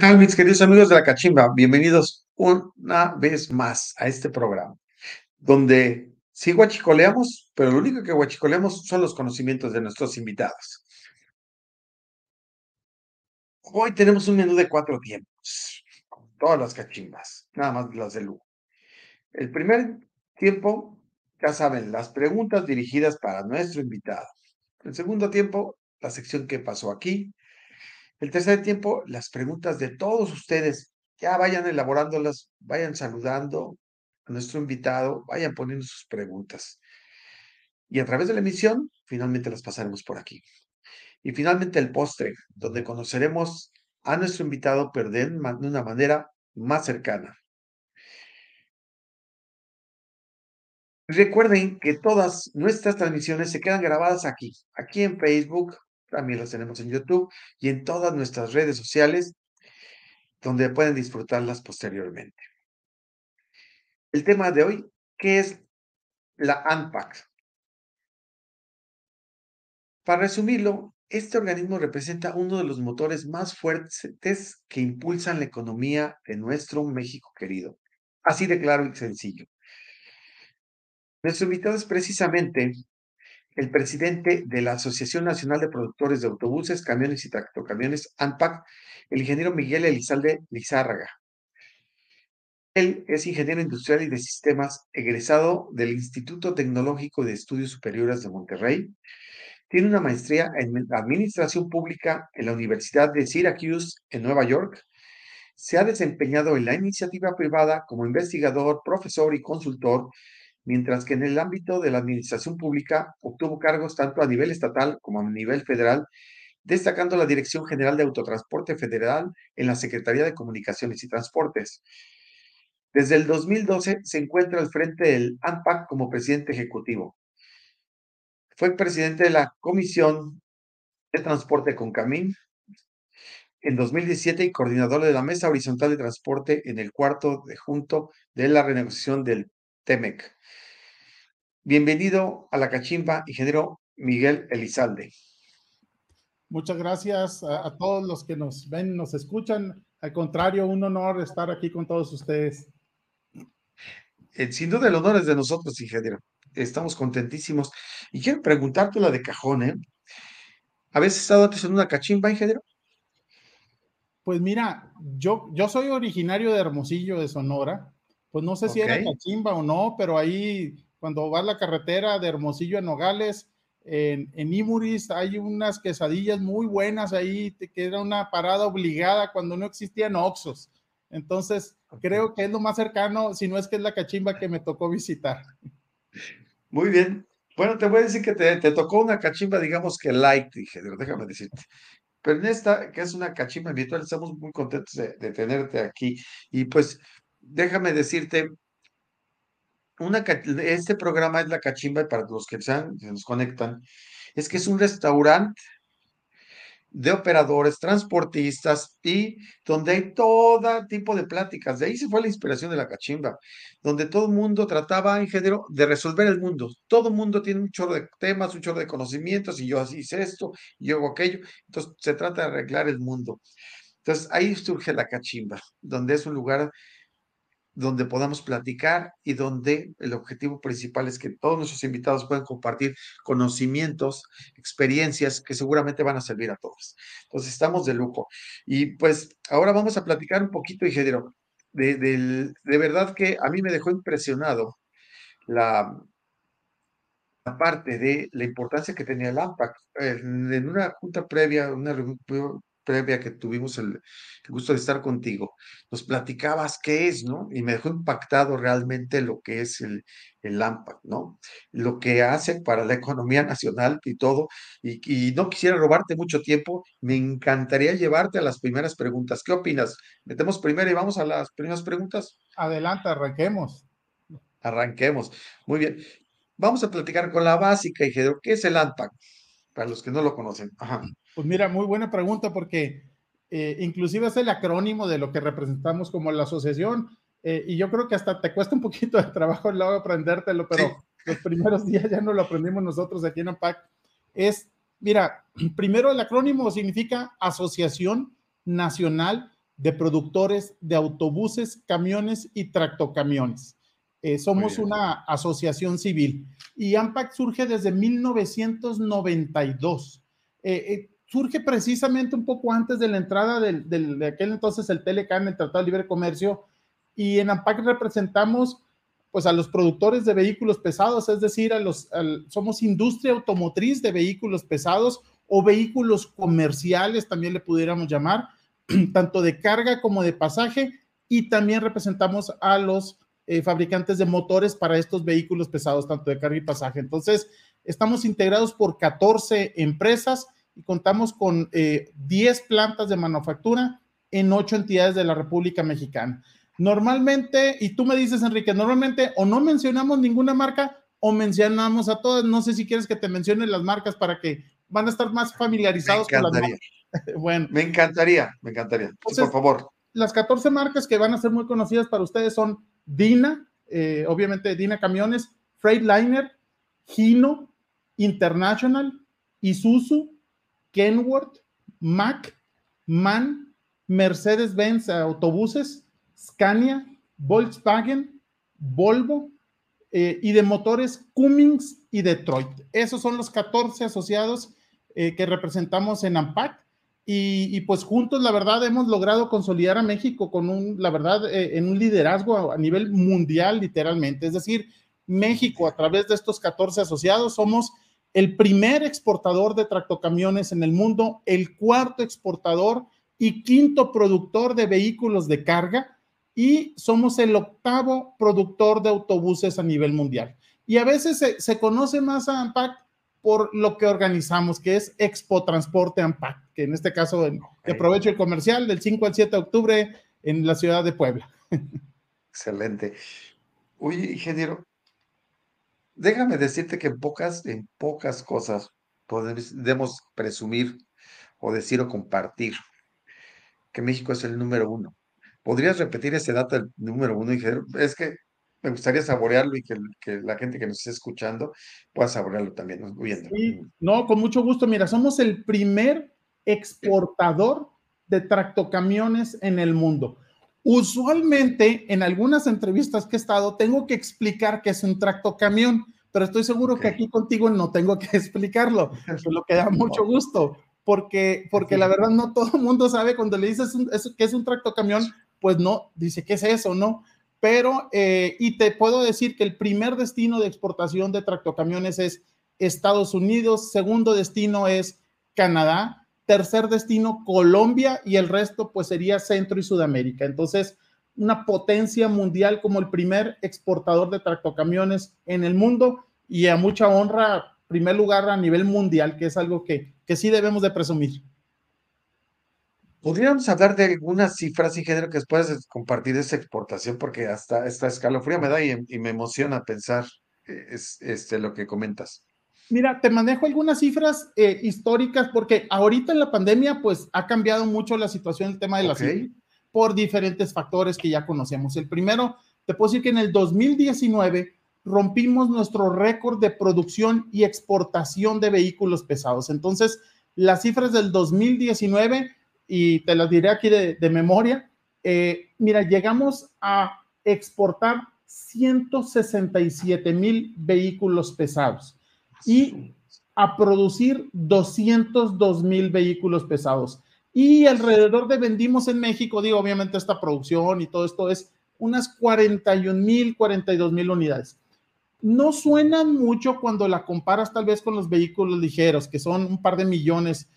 tal, mis queridos amigos de la Cachimba? Bienvenidos una vez más a este programa, donde sí guachicoleamos, pero lo único que guachicoleamos son los conocimientos de nuestros invitados. Hoy tenemos un menú de cuatro tiempos, con todas las cachimbas, nada más las de lujo. El primer tiempo, ya saben, las preguntas dirigidas para nuestro invitado. El segundo tiempo, la sección que pasó aquí. El tercer tiempo, las preguntas de todos ustedes. Ya vayan elaborándolas, vayan saludando a nuestro invitado, vayan poniendo sus preguntas. Y a través de la emisión, finalmente las pasaremos por aquí. Y finalmente el postre, donde conoceremos a nuestro invitado, pero de una manera más cercana. Recuerden que todas nuestras transmisiones se quedan grabadas aquí, aquí en Facebook, también las tenemos en YouTube y en todas nuestras redes sociales, donde pueden disfrutarlas posteriormente. El tema de hoy, ¿qué es la ANPAC? Para resumirlo, este organismo representa uno de los motores más fuertes que impulsan la economía de nuestro México querido. Así de claro y sencillo. Nuestro invitado es precisamente el presidente de la Asociación Nacional de Productores de Autobuses, Camiones y Tractocamiones, ANPAC, el ingeniero Miguel Elizalde Lizárraga. Él es ingeniero industrial y de sistemas, egresado del Instituto Tecnológico de Estudios Superiores de Monterrey. Tiene una maestría en Administración Pública en la Universidad de Syracuse, en Nueva York. Se ha desempeñado en la iniciativa privada como investigador, profesor y consultor mientras que en el ámbito de la administración pública obtuvo cargos tanto a nivel estatal como a nivel federal, destacando la Dirección General de Autotransporte Federal en la Secretaría de Comunicaciones y Transportes. Desde el 2012 se encuentra al frente del ANPAC como presidente ejecutivo. Fue presidente de la Comisión de Transporte con Camín en 2017 y coordinador de la Mesa Horizontal de Transporte en el cuarto de junto de la renegociación del TEMEC. Bienvenido a la cachimba, ingeniero Miguel Elizalde. Muchas gracias a, todos los que nos ven, nos escuchan. Al contrario, un honor estar aquí con todos ustedes. Eh, sin duda el honor es de nosotros, ingeniero. Estamos contentísimos. Y quiero preguntarte la de cajón, ¿eh? ¿Habías estado antes en una cachimba, ingeniero? Pues mira, yo, yo soy originario de Hermosillo, de Sonora. Pues no sé si era cachimba o no, pero ahí cuando vas la carretera de Hermosillo a Nogales, en, en, Imuris hay unas quesadillas muy buenas ahí, que era una parada obligada cuando no existían Oxos. Entonces, creo que es lo más cercano, si no es que es la cachimba que me tocó visitar. Muy bien. Bueno, te voy a decir que te, tocó una cachimba, digamos que light, dije, déjame decirte. Pero en esta, que es una cachimba virtual, estamos muy contentos de, de tenerte aquí. Y pues, déjame decirte este programa es la cachimba para los que sean, se nos conectan, es que es un restaurante de operadores, transportistas y donde hay todo tipo de pláticas. De ahí se fue la inspiración de la cachimba, donde todo el mundo trataba en género de resolver el mundo. Todo el mundo tiene un chorro de temas, un chorro de conocimientos y yo así hice esto y yo hago aquello. Entonces se trata de arreglar el mundo. Entonces ahí surge la cachimba, donde es un lugar donde podamos platicar y donde el objetivo principal es que todos nuestros invitados puedan compartir conocimientos, experiencias que seguramente van a servir a todos. Entonces, estamos de lujo. Y pues ahora vamos a platicar un poquito, ingeniero, de, de, de verdad que a mí me dejó impresionado la, la parte de la importancia que tenía el AMPAC. En, una junta previa, una reunión previa que tuvimos el, gusto de estar contigo, nos platicabas qué es, ¿no? Y me dejó impactado realmente lo que es el, el AMPAC, ¿no? Lo que hace para la economía nacional y todo. Y, no quisiera robarte mucho tiempo, me encantaría llevarte a las primeras preguntas. ¿Qué opinas? ¿Metemos primero y vamos a las primeras preguntas? Adelante, arranquemos. Arranquemos. Muy bien. Vamos a platicar con la básica, y ¿Qué es el AMPAC? Para los que no lo conocen. Ajá. Pues mira, muy buena pregunta porque eh, inclusive es el acrónimo de lo que representamos como la asociación eh, y yo creo que hasta te cuesta un poquito de trabajo luego aprendértelo, pero los primeros días ya no lo aprendimos nosotros aquí en AMPAC. Es, mira, primero el acrónimo significa Asociación Nacional de productores de autobuses, camiones y tractocamiones. Eh, somos una asociación civil y AMPAC surge desde 1992. Eh, eh, surge precisamente un poco antes de la entrada del, de aquel entonces el TLCAN, el Tratado de Libre Comercio, y en AMPAC representamos pues a los productores de vehículos pesados, es decir, a los, somos industria automotriz de vehículos pesados o vehículos comerciales, también le pudiéramos llamar, tanto de carga como de pasaje, y también representamos a los eh, fabricantes de motores para estos vehículos pesados, tanto de carga y pasaje. Entonces, estamos integrados por 14 empresas y contamos con 10 eh, plantas de manufactura en 8 entidades de la República Mexicana. Normalmente, y tú me dices, Enrique, normalmente o no mencionamos ninguna marca o mencionamos a todas. No sé si quieres que te mencione las marcas para que van a estar más familiarizados con las marcas. bueno. Me encantaría, me encantaría. por favor. Las 14 marcas que van a ser muy conocidas para ustedes son Dina, eh, obviamente Dina Camiones, Freightliner, Hino, International, Isuzu, Kenworth, Mack, MAN, Mercedes-Benz Autobuses, Scania, Volkswagen, Volvo eh, y de motores Cummins y Detroit. Esos son los 14 asociados eh, que representamos en AMPAC y, pues juntos, la verdad, hemos logrado consolidar a México con un, la verdad, eh, en un liderazgo a, nivel mundial, literalmente. Es decir, México, a través de estos 14 asociados, somos el primer exportador de tractocamiones en el mundo, el cuarto exportador y quinto productor de vehículos de carga y somos el octavo productor de autobuses a nivel mundial. Y a veces se, se conoce más a AMPAC por lo que organizamos, que es Expo Transporte AMPAC, que en este caso aprovecho el comercial del 5 al 7 de octubre en la ciudad de Puebla. Excelente. Oye, ingeniero, déjame decirte que en pocas, en pocas cosas podemos presumir o decir o compartir que México es el número uno. ¿Podrías repetir ese dato del número uno, ingeniero? Es que me gustaría saborearlo y que, la gente que nos esté escuchando pueda saborearlo también, no, con mucho gusto. Mira, somos el primer exportador de tractocamiones en el mundo. Usualmente, en algunas entrevistas que he estado, tengo que explicar qué es un tractocamión, pero estoy seguro que aquí contigo no tengo que explicarlo, lo que da mucho gusto, porque, porque la verdad no todo el mundo sabe cuando le dices que es un tractocamión, pues no, dice, ¿qué es eso? No, pero, eh, y te puedo decir que el primer destino de exportación de tractocamiones es Estados Unidos, segundo destino es Canadá, tercer destino Colombia y el resto pues sería Centro y Sudamérica. Entonces, una potencia mundial como el primer exportador de tractocamiones en el mundo y a mucha honra, primer lugar a nivel mundial, que es algo que, que sí debemos de presumir. Podríamos hablar de algunas cifras, ingeniero, que puedas compartir esa exportación, porque hasta esta escalofría me da y, me emociona pensar eh, es, este, lo que comentas. Mira, te manejo algunas cifras eh, históricas, porque ahorita en la pandemia, pues ha cambiado mucho la situación, el tema de la salud, por diferentes factores que ya conocemos. El primero, te puedo decir que en el 2019 rompimos nuestro récord de producción y exportación de vehículos pesados. Entonces, las cifras del 2019 y te las diré aquí de, memoria. Eh, mira, llegamos a exportar 167 mil vehículos pesados y a producir 202 mil vehículos pesados. Y alrededor de vendimos en México, digo, obviamente esta producción y todo esto es unas 41 mil, 42 mil unidades. No suenan mucho cuando la comparas tal vez con los vehículos ligeros, que son un par de millones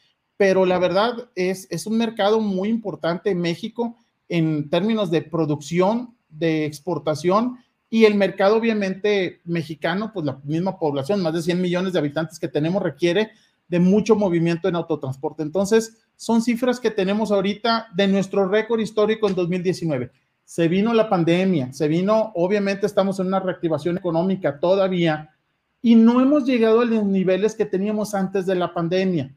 pero la verdad es, es un mercado muy importante en México en términos de producción, de exportación y el mercado obviamente mexicano, pues la misma población, más de 100 millones de habitantes que tenemos, requiere de mucho movimiento en autotransporte. Entonces, son cifras que tenemos ahorita de nuestro récord histórico en 2019. Se vino la pandemia, se vino, obviamente estamos en una reactivación económica todavía y no hemos llegado a los niveles que teníamos antes de la pandemia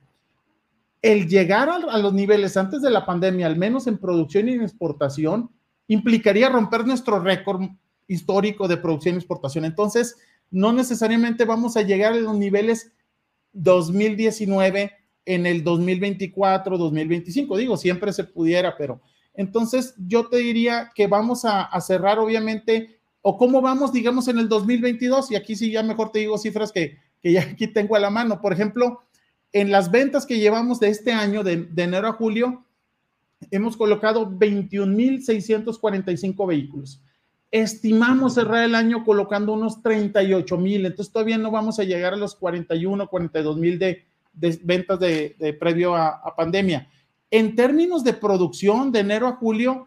el llegar a, los niveles antes de la pandemia, al menos en producción y exportación, implicaría romper nuestro récord histórico de producción y exportación. Entonces, no necesariamente vamos a llegar a los niveles 2019 en el 2024, 2025. Digo, siempre se pudiera, pero Entonces, yo te diría que vamos a, cerrar, obviamente, o cómo vamos, digamos, en el 2022. Y aquí sí, ya mejor te digo cifras que, que ya aquí tengo a la mano. Por ejemplo, en las ventas que llevamos de este año, de, de enero a julio, hemos colocado 21.645 vehículos. Estimamos cerrar el año colocando unos 38 mil, entonces todavía no vamos a llegar a los 41, 42 mil de, ventas de, previo a, pandemia. En términos de producción, de enero a julio,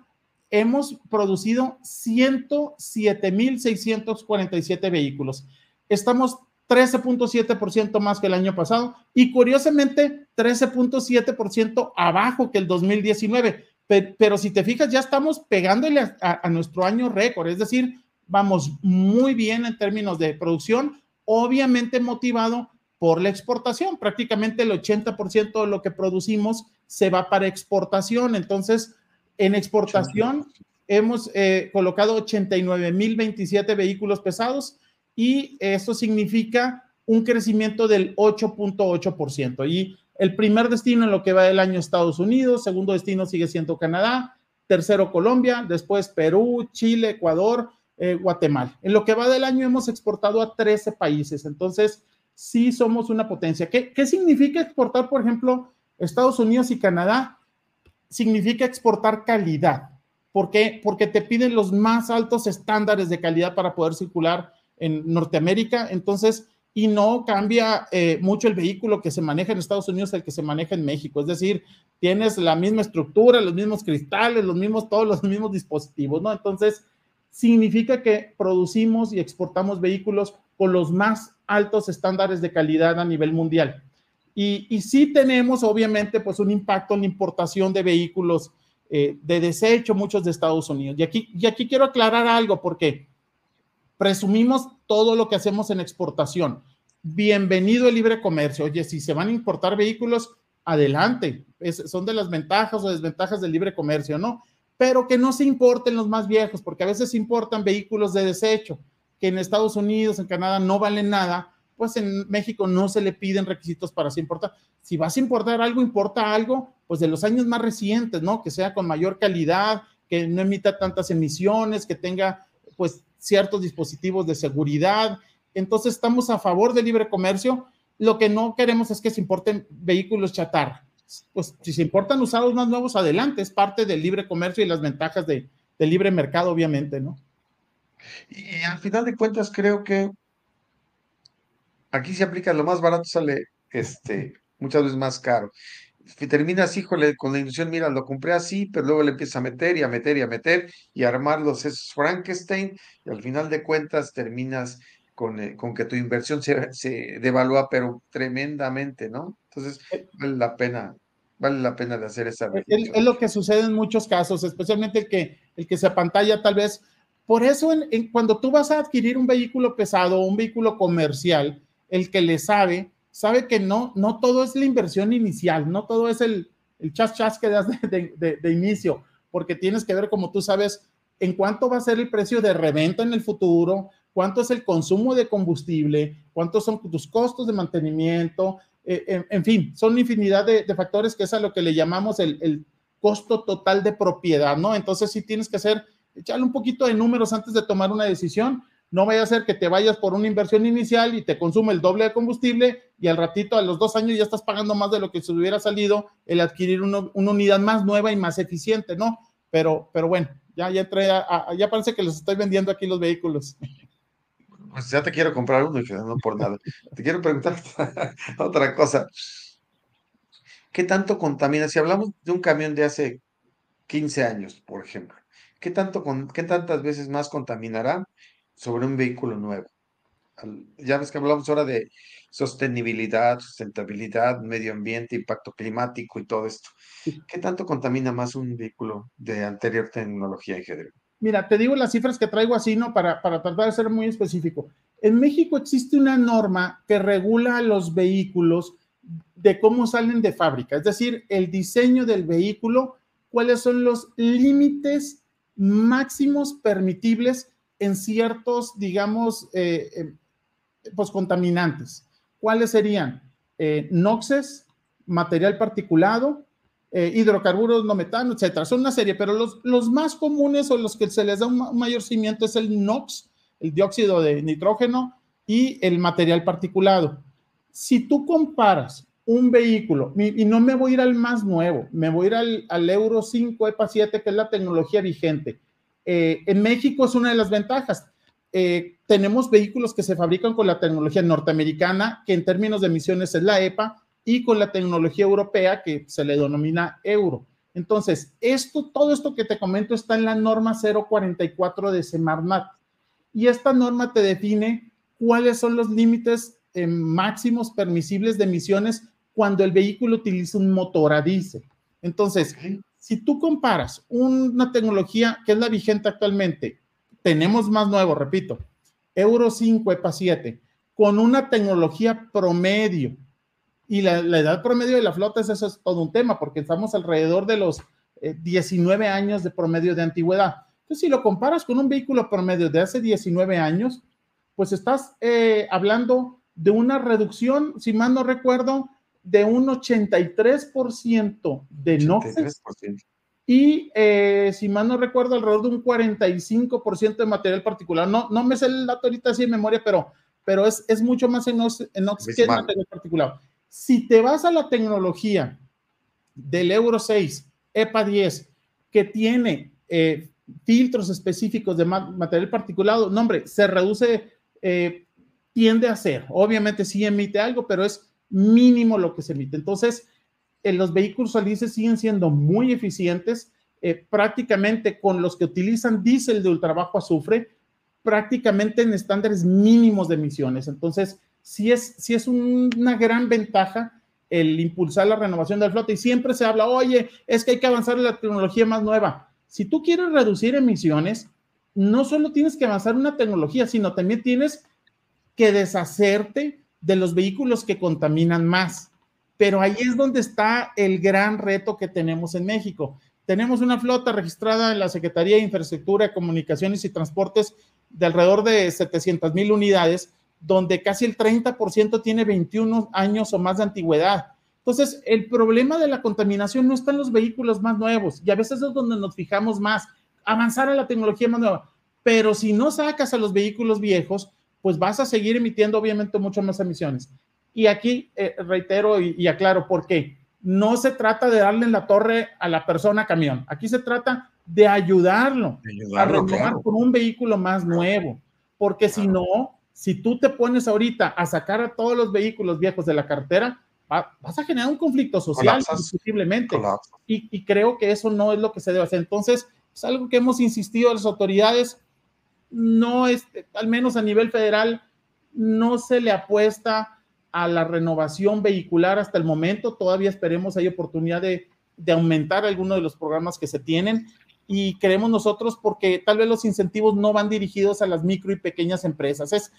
hemos producido 107.647 vehículos. Estamos 13.7% más que el año pasado y curiosamente 13.7% abajo que el 2019. Pero, si te fijas, ya estamos pegándole a, a nuestro año récord, es decir, vamos muy bien en términos de producción, obviamente motivado por la exportación. Prácticamente el 80% de lo que producimos se va para exportación. Entonces, en exportación hemos eh, colocado 89.027 vehículos pesados y eso significa un crecimiento del 8.8%. Y el primer destino en lo que va del año Estados Unidos, segundo destino sigue siendo Canadá, tercero Colombia, después Perú, Chile, Ecuador, eh, Guatemala. En lo que va del año hemos exportado a 13 países. Entonces, sí somos una potencia. ¿Qué, ¿Qué, significa exportar, por ejemplo, Estados Unidos y Canadá? Significa exportar calidad. ¿Por qué? Porque te piden los más altos estándares de calidad para poder circular en Norteamérica. Entonces, y no cambia eh, mucho el vehículo que se maneja en Estados Unidos al que se maneja en México. Es decir, tienes la misma estructura, los mismos cristales, los mismos, todos los mismos dispositivos, ¿no? Entonces, significa que producimos y exportamos vehículos con los más altos estándares de calidad a nivel mundial. Y, y sí tenemos, obviamente, pues un impacto en la importación de vehículos eh, de desecho, muchos de Estados Unidos. Y aquí, y aquí quiero aclarar algo, porque presumimos todo lo que hacemos en exportación. Bienvenido el libre comercio. Oye, si se van a importar vehículos, adelante. son de las ventajas o desventajas del libre comercio, ¿no? Pero que no se importen los más viejos, porque a veces importan vehículos de desecho que en Estados Unidos, en Canadá no valen nada, pues en México no se le piden requisitos para se importar. Si vas a importar algo, importa algo, pues de los años más recientes, ¿no? Que sea con mayor calidad, que no emita tantas emisiones, que tenga pues ciertos dispositivos de seguridad. Entonces estamos a favor del libre comercio. Lo que no queremos es que se importen vehículos chatarra. Pues si se importan usados más nuevos, adelante. Es parte del libre comercio y las ventajas de, del libre mercado, obviamente, ¿no? Y, al final de cuentas creo que aquí se aplica lo más barato sale este muchas veces más caro. Si terminas, híjole, con la ilusión, mira, lo compré así, pero luego le empiezas a meter y a meter y a meter y a armar los esos Frankenstein y al final de cuentas terminas con, eh, con que tu inversión se, se devalúa, pero tremendamente, ¿no? Entonces, eh, vale la pena vale la pena de hacer esa es, es, lo que sucede en muchos casos, especialmente el que, el que se apantalla tal vez. Por eso, cuando tú vas a adquirir un vehículo pesado o un vehículo comercial, el que le sabe, sabe que no, no todo es la inversión inicial, no todo es el, el chas chas que das de, de, inicio, porque tienes que ver, como tú sabes, en cuánto va a ser el precio de reventa en el futuro, cuánto es el consumo de combustible, cuántos son tus costos de mantenimiento, eh, en, fin, son infinidad de, factores que es a lo que le llamamos el, el costo total de propiedad, ¿no? Entonces sí tienes que hacer echarle un poquito de números antes de tomar una decisión. No vaya a ser que te vayas por una inversión inicial y te consume el doble de combustible y al ratito, a los dos años, ya estás pagando más de lo que se hubiera salido el adquirir una unidad más nueva y más eficiente, ¿no? Pero, pero bueno, ya, ya, entré ya parece que les estoy vendiendo aquí los vehículos. Pues ya te quiero comprar uno no por nada. te quiero preguntar otra cosa. ¿Qué tanto contamina? Si hablamos de un camión de hace 15 años, por ejemplo, ¿qué, tanto ¿qué tantas veces más contaminará sobre un vehículo nuevo? Ya ves que hablamos ahora de sostenibilidad, sustentabilidad, medio ambiente, impacto climático y todo esto. ¿Qué tanto contamina más un vehículo de anterior tecnología en general? Mira, te digo las cifras que traigo así, ¿no? Para, para tratar de ser muy específico. En México existe una norma que regula los vehículos de cómo salen de fábrica, es decir, el diseño del vehículo, cuáles son los límites máximos permitibles en ciertos, digamos, eh, eh, pues contaminantes. ¿Cuáles serían? Eh, noxes, material particulado, eh, hidrocarburos no metano, etcétera. Son una serie, pero los, los más comunes o los que se les da un, mayor cimiento es el NOx, el dióxido de nitrógeno y el material particulado. Si tú comparas un vehículo, y, no me voy a ir al más nuevo, me voy a ir al, al Euro 5 EPA 7, que es la tecnología vigente. Eh, en México es una de las ventajas. Eh, tenemos vehículos que se fabrican con la tecnología norteamericana, que en términos de emisiones es la EPA, y con la tecnología europea que se le denomina euro. Entonces, esto, todo esto que te comento está en la norma 044 de Semarnat. Y esta norma te define cuáles son los límites eh, máximos permisibles de emisiones cuando el vehículo utiliza un motor a diésel. Entonces, si tú comparas una tecnología que es la vigente actualmente, tenemos más nuevo, repito, Euro 5, EPA 7, con una tecnología promedio y la, edad promedio de la flota, es, eso es todo un tema, porque estamos alrededor de los 19 eh, años de promedio de antigüedad. Entonces, si lo comparas con un vehículo promedio de hace 19 años, pues estás eh, hablando de una reducción, si mal no recuerdo, de un 83% de NOx. Y eh, si mal no recuerdo, alrededor de un 45% de material particular. No, no me sé el dato ahorita así de memoria, pero, pero es, es mucho más en NOx, en NOx que en material particular. Si te vas a la tecnología del Euro 6, EPA 10, que tiene eh, filtros específicos de material particulado, no hombre, se reduce, eh, tiende a ser. Obviamente sí emite algo, pero es mínimo lo que se emite. Entonces, en los vehículos a diésel siguen siendo muy eficientes, eh, prácticamente con los que utilizan diésel de ultra bajo azufre, prácticamente en estándares mínimos de emisiones. Entonces, sí es, sí es una gran ventaja el impulsar la renovación del flota y siempre se habla, oye, es que hay que avanzar en la tecnología más nueva. Si tú quieres reducir emisiones, no solo tienes que avanzar una tecnología, sino también tienes que deshacerte de los vehículos que contaminan más. Pero ahí es donde está el gran reto que tenemos en México. Tenemos una flota registrada en la Secretaría de Infraestructura, Comunicaciones y Transportes de alrededor de 700 mil unidades, donde casi el 30% tiene 21 años o más de antigüedad. Entonces, el problema de la contaminación no está en los vehículos más nuevos y a veces es donde nos fijamos más, avanzar a la tecnología más nueva. Pero si no sacas a los vehículos viejos, pues vas a seguir emitiendo obviamente mucho más emisiones. Y aquí eh, reitero y, aclaro por qué. No se trata de darle en la torre a la persona camión. Aquí se trata de ayudarlo, a renovar con un vehículo más nuevo. Porque si no, si tú te pones ahorita a sacar a todos los vehículos viejos de la carretera, vas a generar un conflicto social, indiscutiblemente. Y, y, creo que eso no es lo que se debe hacer. Entonces, es algo que hemos insistido a las autoridades, no es, al menos a nivel federal, no se le apuesta a la renovación vehicular hasta el momento. Todavía esperemos, hay oportunidad de, de aumentar algunos de los programas que se tienen y creemos nosotros porque tal vez los incentivos no van dirigidos a las micro y pequeñas empresas. Es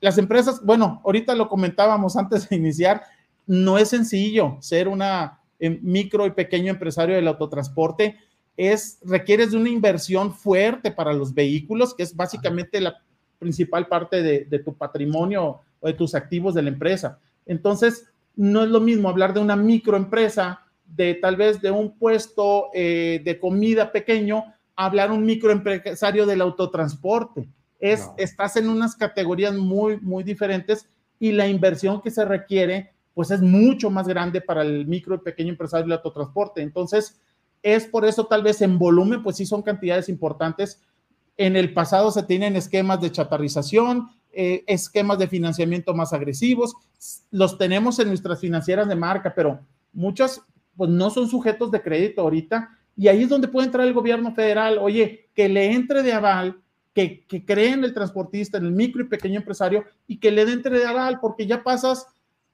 las empresas, bueno, ahorita lo comentábamos antes de iniciar, no es sencillo ser una eh, micro y pequeño empresario del autotransporte. Es, requieres de una inversión fuerte para los vehículos, que es básicamente la principal parte de, de tu patrimonio o de tus activos de la empresa. Entonces, no es lo mismo hablar de una microempresa de tal vez de un puesto eh, de comida pequeño, hablar un microempresario del autotransporte. Es, Estás en unas categorías muy, muy diferentes y la inversión que se requiere, pues es mucho más grande para el micro y pequeño empresario del autotransporte. Entonces, es por eso tal vez en volumen, pues sí son cantidades importantes. En el pasado se tienen esquemas de chatarrización, eh, esquemas de financiamiento más agresivos, los tenemos en nuestras financieras de marca, pero muchas pues no son sujetos de crédito ahorita. Y ahí es donde puede entrar el gobierno federal, oye, que le entre de aval, que, que cree en el transportista, en el micro y pequeño empresario, y que le entre de aval, porque ya pasas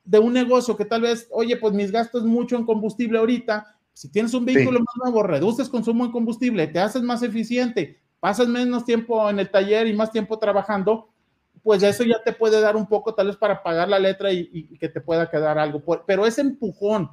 de un negocio que tal vez, oye, pues mis gastos mucho en combustible ahorita, si tienes un vehículo más nuevo, reduces consumo en combustible, te haces más eficiente, pasas menos tiempo en el taller y más tiempo trabajando, pues eso ya te puede dar un poco tal vez para pagar la letra y, y que te pueda quedar algo. Pero ese empujón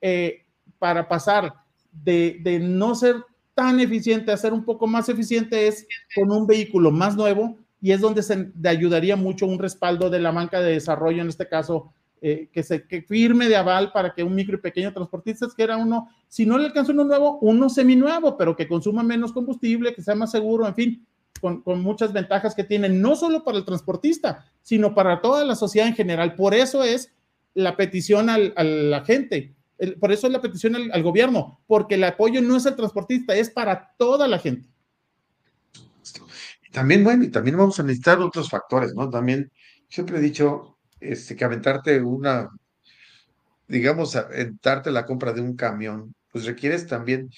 eh, para pasar de, no ser tan eficiente a ser un poco más eficiente es con un vehículo más nuevo y es donde se ayudaría mucho un respaldo de la banca de desarrollo, en este caso eh, que se que firme de aval para que un micro y pequeño transportista que era uno, si no le alcanza uno nuevo, uno seminuevo, pero que consuma menos combustible, que sea más seguro, en fin, con, con, muchas ventajas que tiene, no solo para el transportista, sino para toda la sociedad en general. Por eso es la petición al, a la gente, por eso es la petición al, al gobierno, porque el apoyo no es al transportista, es para toda la gente. También, bueno, y también vamos a necesitar otros factores, ¿no? También, siempre he dicho, este, que aventarte una, digamos, aventarte la compra de un camión, pues requieres también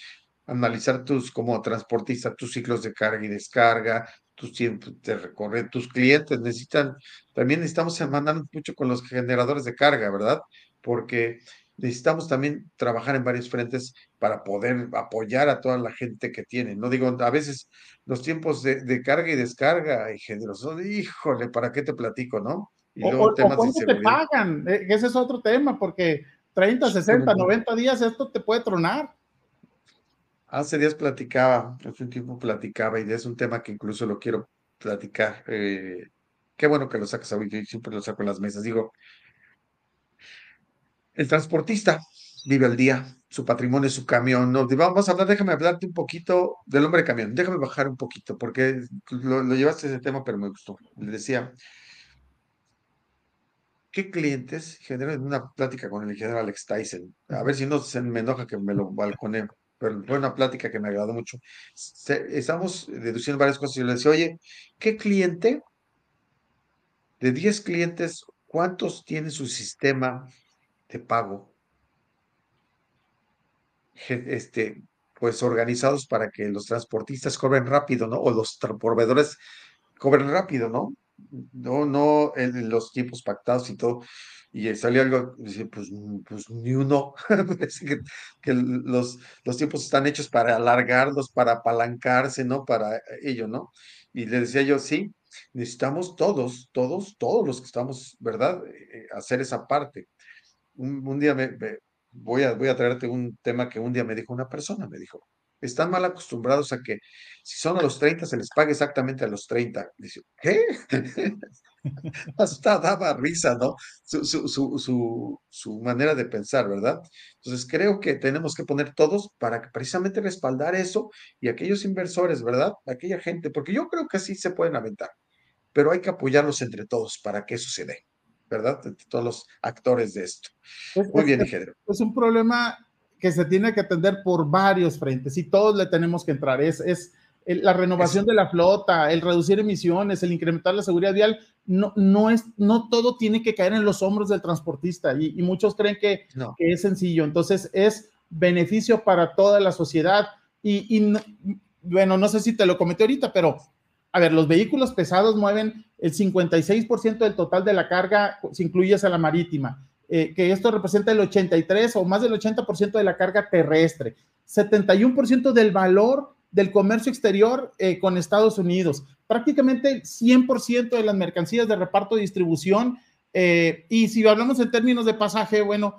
analizar tus, como transportista, tus ciclos de carga y descarga, tus tiempos de recorrer, tus clientes necesitan, también necesitamos mandar mucho con los generadores de carga, ¿verdad? Porque necesitamos también trabajar en varios frentes para poder apoyar a toda la gente que tiene. No digo, a veces los tiempos de, de carga y descarga, y generosos, híjole, ¿para qué te platico, no? Y luego o, temas o te pagan, eh, ese es otro tema, porque 30, 60, 90 días esto te puede tronar. Hace días platicaba, hace un tiempo platicaba, y es un tema que incluso lo quiero platicar. Eh, qué bueno que lo sacas ahorita, yo siempre lo saco en las mesas. Digo, el transportista vive al día, su patrimonio es su camión. No, vamos a hablar, déjame hablarte un poquito del hombre camión. Déjame bajar un poquito, porque lo, lo llevaste ese tema, pero me gustó. Le decía, ¿qué clientes generan una plática con el ingeniero Alex Tyson? A ver si no se me enoja que me lo balconeo, pero fue una plática que me agradó mucho. estamos deduciendo varias cosas y le decía, oye, ¿qué cliente de 10 clientes, cuántos tiene su sistema de pago? Este, pues organizados para que los transportistas cobren rápido, ¿no? O los proveedores cobren rápido, ¿no? No, no los tiempos pactados y todo. Y salió algo, dice, pues, pues ni uno. que, los, los tiempos están hechos para alargarlos, para apalancarse, ¿no? Para ello, ¿no? Y le decía yo, sí, necesitamos todos, todos, todos los que estamos, ¿verdad? Eh, hacer esa parte. Un, un día me, me, voy, a, voy a traerte un tema que un día me dijo una persona, me dijo, están mal acostumbrados a que si son a los 30 se les pague exactamente a los 30. Dice, ¿qué? Hasta daba risa, ¿no? Su, su, su, su, manera de pensar, ¿verdad? Entonces creo que tenemos que poner todos para precisamente respaldar eso y aquellos inversores, ¿verdad? Aquella gente, porque yo creo que sí se pueden aventar, pero hay que apoyarlos entre todos para que eso se dé, ¿verdad? Entre todos los actores de esto. Muy bien, ingeniero. Es un problema que se tiene que atender por varios frentes y todos le tenemos que entrar. Es, es la renovación de la flota, el reducir emisiones, el incrementar la seguridad vial. No, no, es, no todo tiene que caer en los hombros del transportista y, y muchos creen que, no. que, es sencillo. Entonces es beneficio para toda la sociedad y, y bueno, no sé si te lo comenté ahorita, pero a ver, los vehículos pesados mueven el 56% del total de la carga si incluyes a la marítima eh, que esto representa el 83 o más del 80% de la carga terrestre, 71% del valor del comercio exterior eh, con Estados Unidos, prácticamente el 100% de las mercancías de reparto y distribución. Eh, y si hablamos en términos de pasaje, bueno,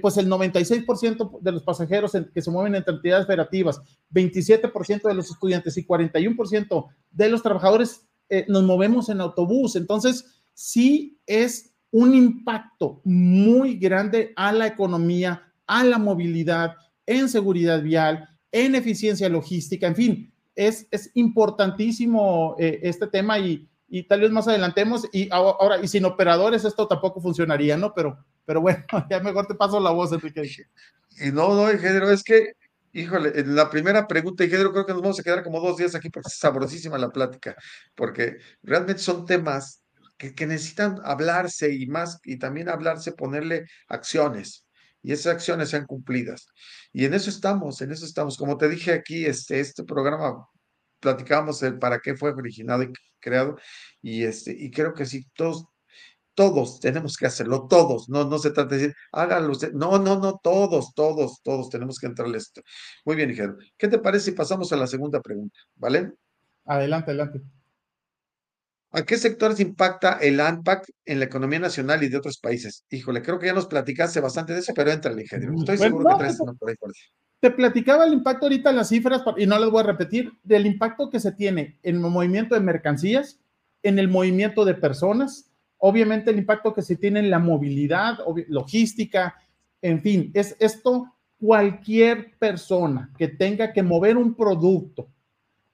pues el 96% de los pasajeros que se mueven entre entidades federativas, 27% de los estudiantes y 41% de los trabajadores nos movemos en autobús. Entonces, sí es un impacto muy grande a la economía, a la movilidad, en seguridad vial, en eficiencia logística, en fin, es, es importantísimo eh, este tema y, y, tal vez más adelantemos y ahora, y sin operadores esto tampoco funcionaría, ¿no? Pero, pero bueno, ya mejor te paso la voz, Enrique. Y no, no, ingeniero, es que, híjole, en la primera pregunta, ingeniero, creo que nos vamos a quedar como dos días aquí porque es sabrosísima la plática, porque realmente son temas que, necesitan hablarse y más, y también hablarse, ponerle acciones, y esas acciones sean cumplidas. Y en eso estamos, en eso estamos. Como te dije aquí, este, este programa platicábamos el para qué fue originado y creado, y, este, y creo que sí, todos, todos tenemos que hacerlo, todos, no, no se trata de decir, háganlo usted, no, no, no, todos, todos, todos tenemos que entrarle esto. Muy bien, Ingeniero. ¿Qué te parece si pasamos a la segunda pregunta? ¿Vale? Adelante, adelante. ¿A qué sectores impacta el ANPAC en la economía nacional y de otros países? Híjole, creo que ya nos platicaste bastante de eso, pero entra el ingeniero. Estoy bueno, seguro no, que traes uno por ahí por ahí. Te platicaba el impacto ahorita en las cifras, y no las voy a repetir, del impacto que se tiene en el movimiento de mercancías, en el movimiento de personas, obviamente el impacto que se tiene en la movilidad, logística, en fin, es esto cualquier persona que tenga que mover un producto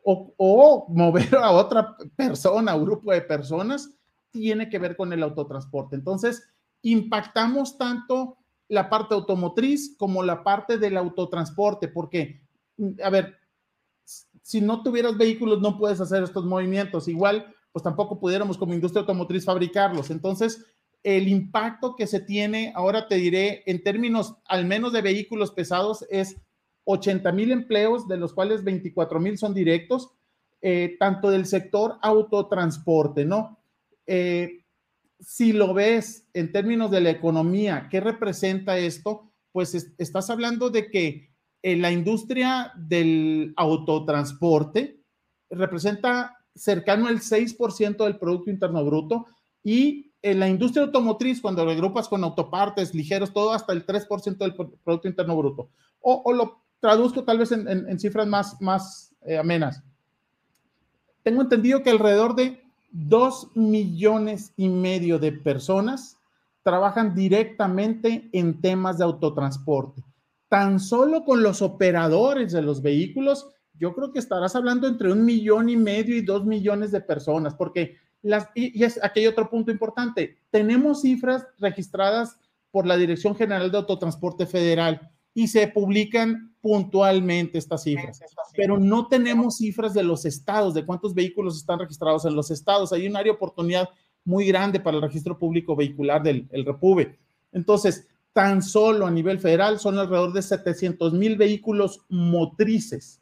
o, mover a otra persona, grupo de personas, tiene que ver con el autotransporte. Entonces, impactamos tanto la parte automotriz como la parte del autotransporte, porque, a ver, si no tuvieras vehículos no puedes hacer estos movimientos. Igual, pues tampoco pudiéramos como industria automotriz fabricarlos. Entonces, el impacto que se tiene, ahora te diré, en términos al menos de vehículos pesados, es 80 mil empleos, de los cuales 24 mil son directos, eh, tanto del sector autotransporte, ¿no? Eh, si lo ves en términos de la economía, ¿qué representa esto? Pues estás hablando de que en la industria del autotransporte representa cercano al 6% del Producto Interno Bruto y en la industria automotriz, cuando lo agrupas con autopartes, ligeros, todo hasta el 3% del Producto Interno Bruto. O, lo traduzco tal vez en, cifras más, más eh, amenas. Tengo entendido que alrededor de dos millones y medio de personas trabajan directamente en temas de autotransporte. Tan solo con los operadores de los vehículos, yo creo que estarás hablando entre un millón y medio y dos millones de personas, porque las, y, es aquí hay otro punto importante, tenemos cifras registradas por la Dirección General de Autotransporte Federal y se publican puntualmente estas cifras, pero no tenemos cifras de los estados, de cuántos vehículos están registrados en los estados. Hay un área de oportunidad muy grande para el registro público vehicular del el Repube. Entonces, tan solo a nivel federal son alrededor de 700 mil vehículos motrices.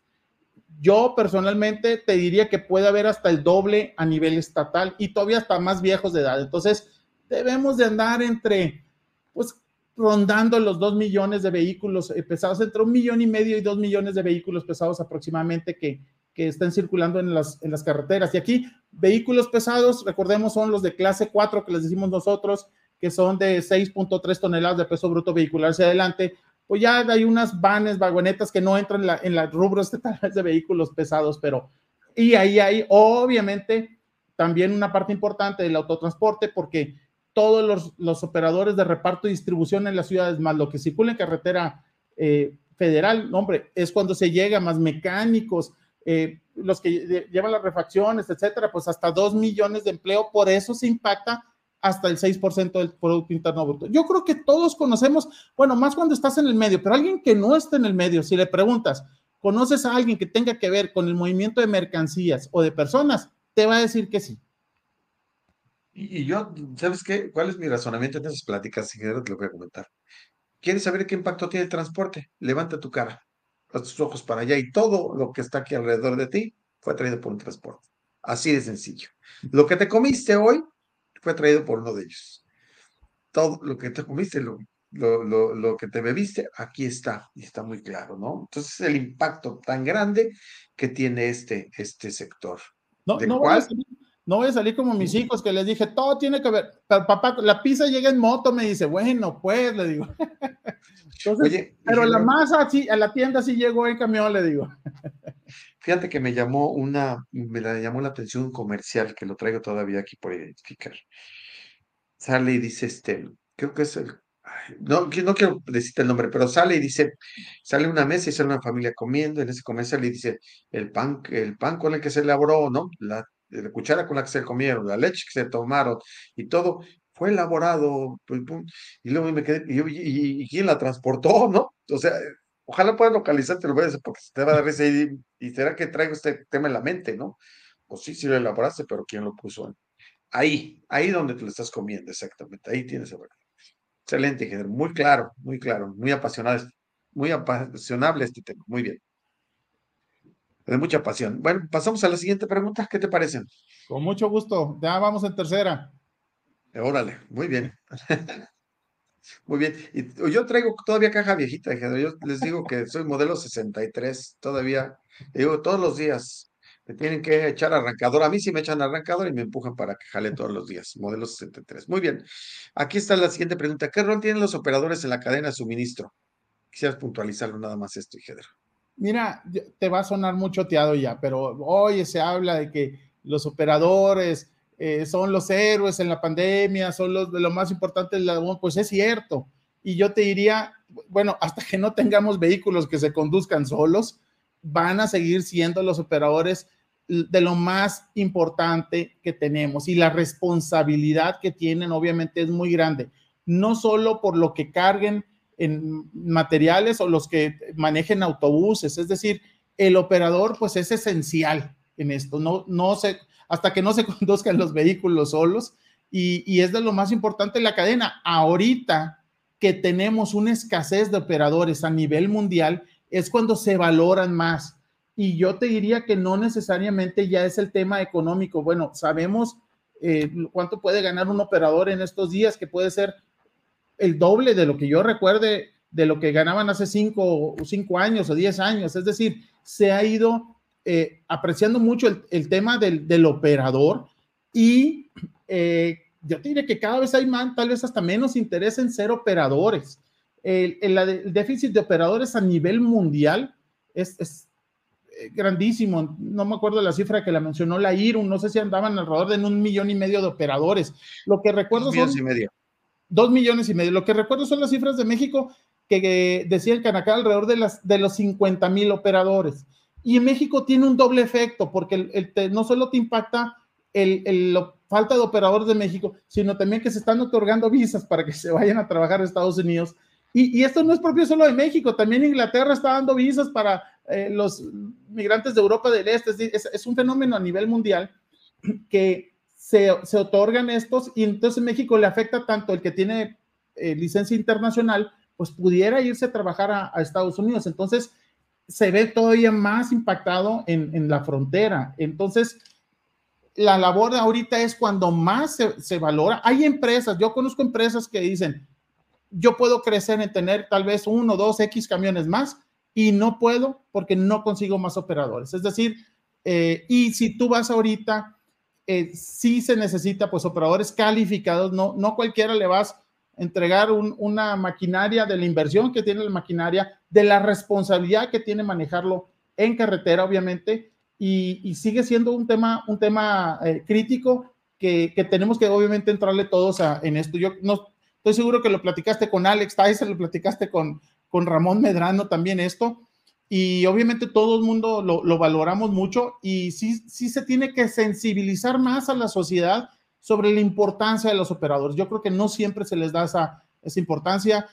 Yo personalmente te diría que puede haber hasta el doble a nivel estatal y todavía hasta más viejos de edad. Entonces, debemos de andar entre, pues, rondando los dos millones de vehículos eh, pesados, entre un millón y medio y dos millones de vehículos pesados aproximadamente que, que están circulando en las, en las carreteras. Y aquí, vehículos pesados, recordemos, son los de clase 4 que les decimos nosotros, que son de 6.3 toneladas de peso bruto vehicular hacia adelante. Pues ya hay unas vanes, vagonetas que no entran en la, en la rubros de, de vehículos pesados, pero y ahí hay obviamente también una parte importante del autotransporte porque todos los, operadores de reparto y distribución en las ciudades, más lo que circula en carretera eh, federal, hombre, es cuando se llega, más mecánicos, eh, los que llevan las refacciones, etcétera, pues hasta dos millones de empleo, por eso se impacta hasta el 6% del Producto Interno Bruto. Yo creo que todos conocemos, bueno, más cuando estás en el medio, pero alguien que no esté en el medio, si le preguntas, ¿conoces a alguien que tenga que ver con el movimiento de mercancías o de personas? Te va a decir que sí. Y, yo, ¿sabes qué? ¿Cuál es mi razonamiento en esas pláticas? Si te lo voy a comentar. ¿Quieres saber qué impacto tiene el transporte? Levanta tu cara, haz tus ojos para allá y todo lo que está aquí alrededor de ti fue traído por un transporte. Así de sencillo. Lo que te comiste hoy fue traído por uno de ellos. Todo lo que te comiste, lo, lo, lo, que te bebiste, aquí está, y está muy claro, ¿no? Entonces, el impacto tan grande que tiene este, este sector. No, no, no voy a salir como mis hijos que les dije, todo tiene que ver. Pero papá, la pizza llega en moto, me dice, bueno, pues, le digo. Oye, pero la masa sí, a la tienda sí llegó en camión, le digo. Fíjate que me llamó una, me la llamó la atención un comercial que lo traigo todavía aquí por identificar. Sale y dice este, creo que es el, no, no quiero decirte el nombre, pero sale y dice, sale una mesa y sale una familia comiendo, en ese comercial y dice, el pan, el pan con el que se elaboró, ¿no? La la cuchara con la que se comieron, la leche que se tomaron y todo fue elaborado. y luego me quedé, y, quién la transportó? ¿No? O sea, ojalá puedas localizarte lo ves porque te va a dar risa y, y, será que traigo este tema en la mente, ¿no? Pues sí, sí lo elaboraste, pero ¿quién lo puso? Ahí, ahí donde te lo estás comiendo, exactamente, ahí tienes el Excelente, muy claro, muy claro, muy apasionado, muy apasionable este tema, muy bien de mucha pasión. Bueno, pasamos a la siguiente pregunta. ¿Qué te parecen? Con mucho gusto. Ya vamos en tercera. Órale, muy bien. muy bien. Y yo traigo todavía caja viejita, yo les digo que soy modelo 63 todavía. Digo, todos los días me tienen que echar arrancador. A mí sí me echan arrancador y me empujan para que jale todos los días. Modelo 63. Muy bien. Aquí está la siguiente pregunta. ¿Qué rol tienen los operadores en la cadena de suministro? Quisieras puntualizarlo nada más esto, Hijedro. Mira, te va a sonar mucho teado ya, pero hoy se habla de que los operadores eh, son los héroes en la pandemia, son los de lo más importante, pues es cierto. Y yo te diría, bueno, hasta que no tengamos vehículos que se conduzcan solos, van a seguir siendo los operadores de lo más importante que tenemos y la responsabilidad que tienen obviamente es muy grande, no solo por lo que carguen en materiales o los que manejen autobuses, es decir, el operador pues es esencial en esto, no, no se, hasta que no se conduzcan los vehículos solos y, y es de lo más importante la cadena. Ahorita que tenemos una escasez de operadores a nivel mundial, es cuando se valoran más y yo te diría que no necesariamente ya es el tema económico. Bueno, sabemos eh, cuánto puede ganar un operador en estos días, que puede ser el doble de lo que yo recuerde de lo que ganaban hace cinco, cinco años o diez años. Es decir, se ha ido eh, apreciando mucho el, tema del, operador y eh, yo te diría que cada vez hay más, tal vez hasta menos interés en ser operadores. El, el déficit de operadores a nivel mundial es, es grandísimo, no me acuerdo la cifra que la mencionó la IRU, no sé si andaban alrededor de un millón y medio de operadores. Lo que recuerdo millones y medio. Dos millones y medio. Lo que recuerdo son las cifras de México que que acá alrededor de, las, de los 50 mil operadores. Y en México tiene un doble efecto, porque no solo te impacta el, falta de operadores de México, sino también que se están otorgando visas para que se vayan a trabajar a Estados Unidos. Y, y, esto no es propio solo de México, también Inglaterra está dando visas para eh, los migrantes de Europa del Este. Es, un fenómeno a nivel mundial que se, otorgan estos y entonces México le afecta tanto el que tiene eh, licencia internacional, pues pudiera irse a trabajar a, Estados Unidos. Entonces se ve todavía más impactado en, la frontera. Entonces, la labor de ahorita es cuando más se, se, valora. Hay empresas, yo conozco empresas que dicen, yo puedo crecer en tener tal vez uno, dos, X camiones más, y no puedo porque no consigo más operadores. Es decir, eh, y si tú vas ahorita, eh, sí se necesita pues operadores calificados, no, no cualquiera le vas a entregar una maquinaria de la inversión que tiene la maquinaria, de la responsabilidad que tiene manejarlo en carretera, obviamente, y, sigue siendo un tema, un tema eh, crítico que, que, tenemos que obviamente entrarle todos a, en esto. Yo no estoy seguro que lo platicaste con Alex Tyson, lo platicaste con, con Ramón Medrano también esto. Y obviamente todo el mundo lo, valoramos mucho y sí, sí se tiene que sensibilizar más a la sociedad sobre la importancia de los operadores. Yo creo que no siempre se les da esa, esa importancia.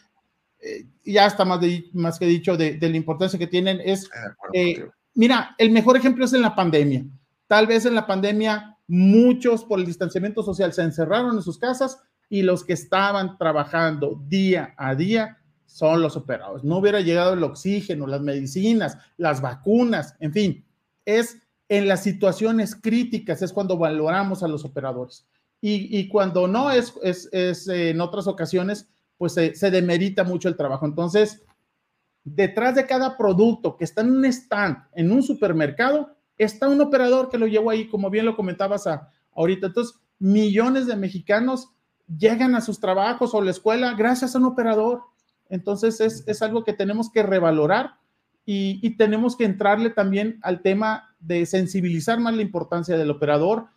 Eh, ya está más, de, más que dicho de, la importancia que tienen. Es, eh, mira, el mejor ejemplo es en la pandemia. Tal vez en la pandemia muchos por el distanciamiento social se encerraron en sus casas y los que estaban trabajando día a día son los operadores. No hubiera llegado el oxígeno, las medicinas, las vacunas, en fin, es en las situaciones críticas es cuando valoramos a los operadores. Y, cuando no es, es, es, en otras ocasiones, pues se, se, demerita mucho el trabajo. Entonces, detrás de cada producto que está en un stand, en un supermercado, está un operador que lo llevó ahí, como bien lo comentabas a, ahorita. Entonces, millones de mexicanos llegan a sus trabajos o la escuela gracias a un operador. Entonces es, algo que tenemos que revalorar y, tenemos que entrarle también al tema de sensibilizar más la importancia del operador,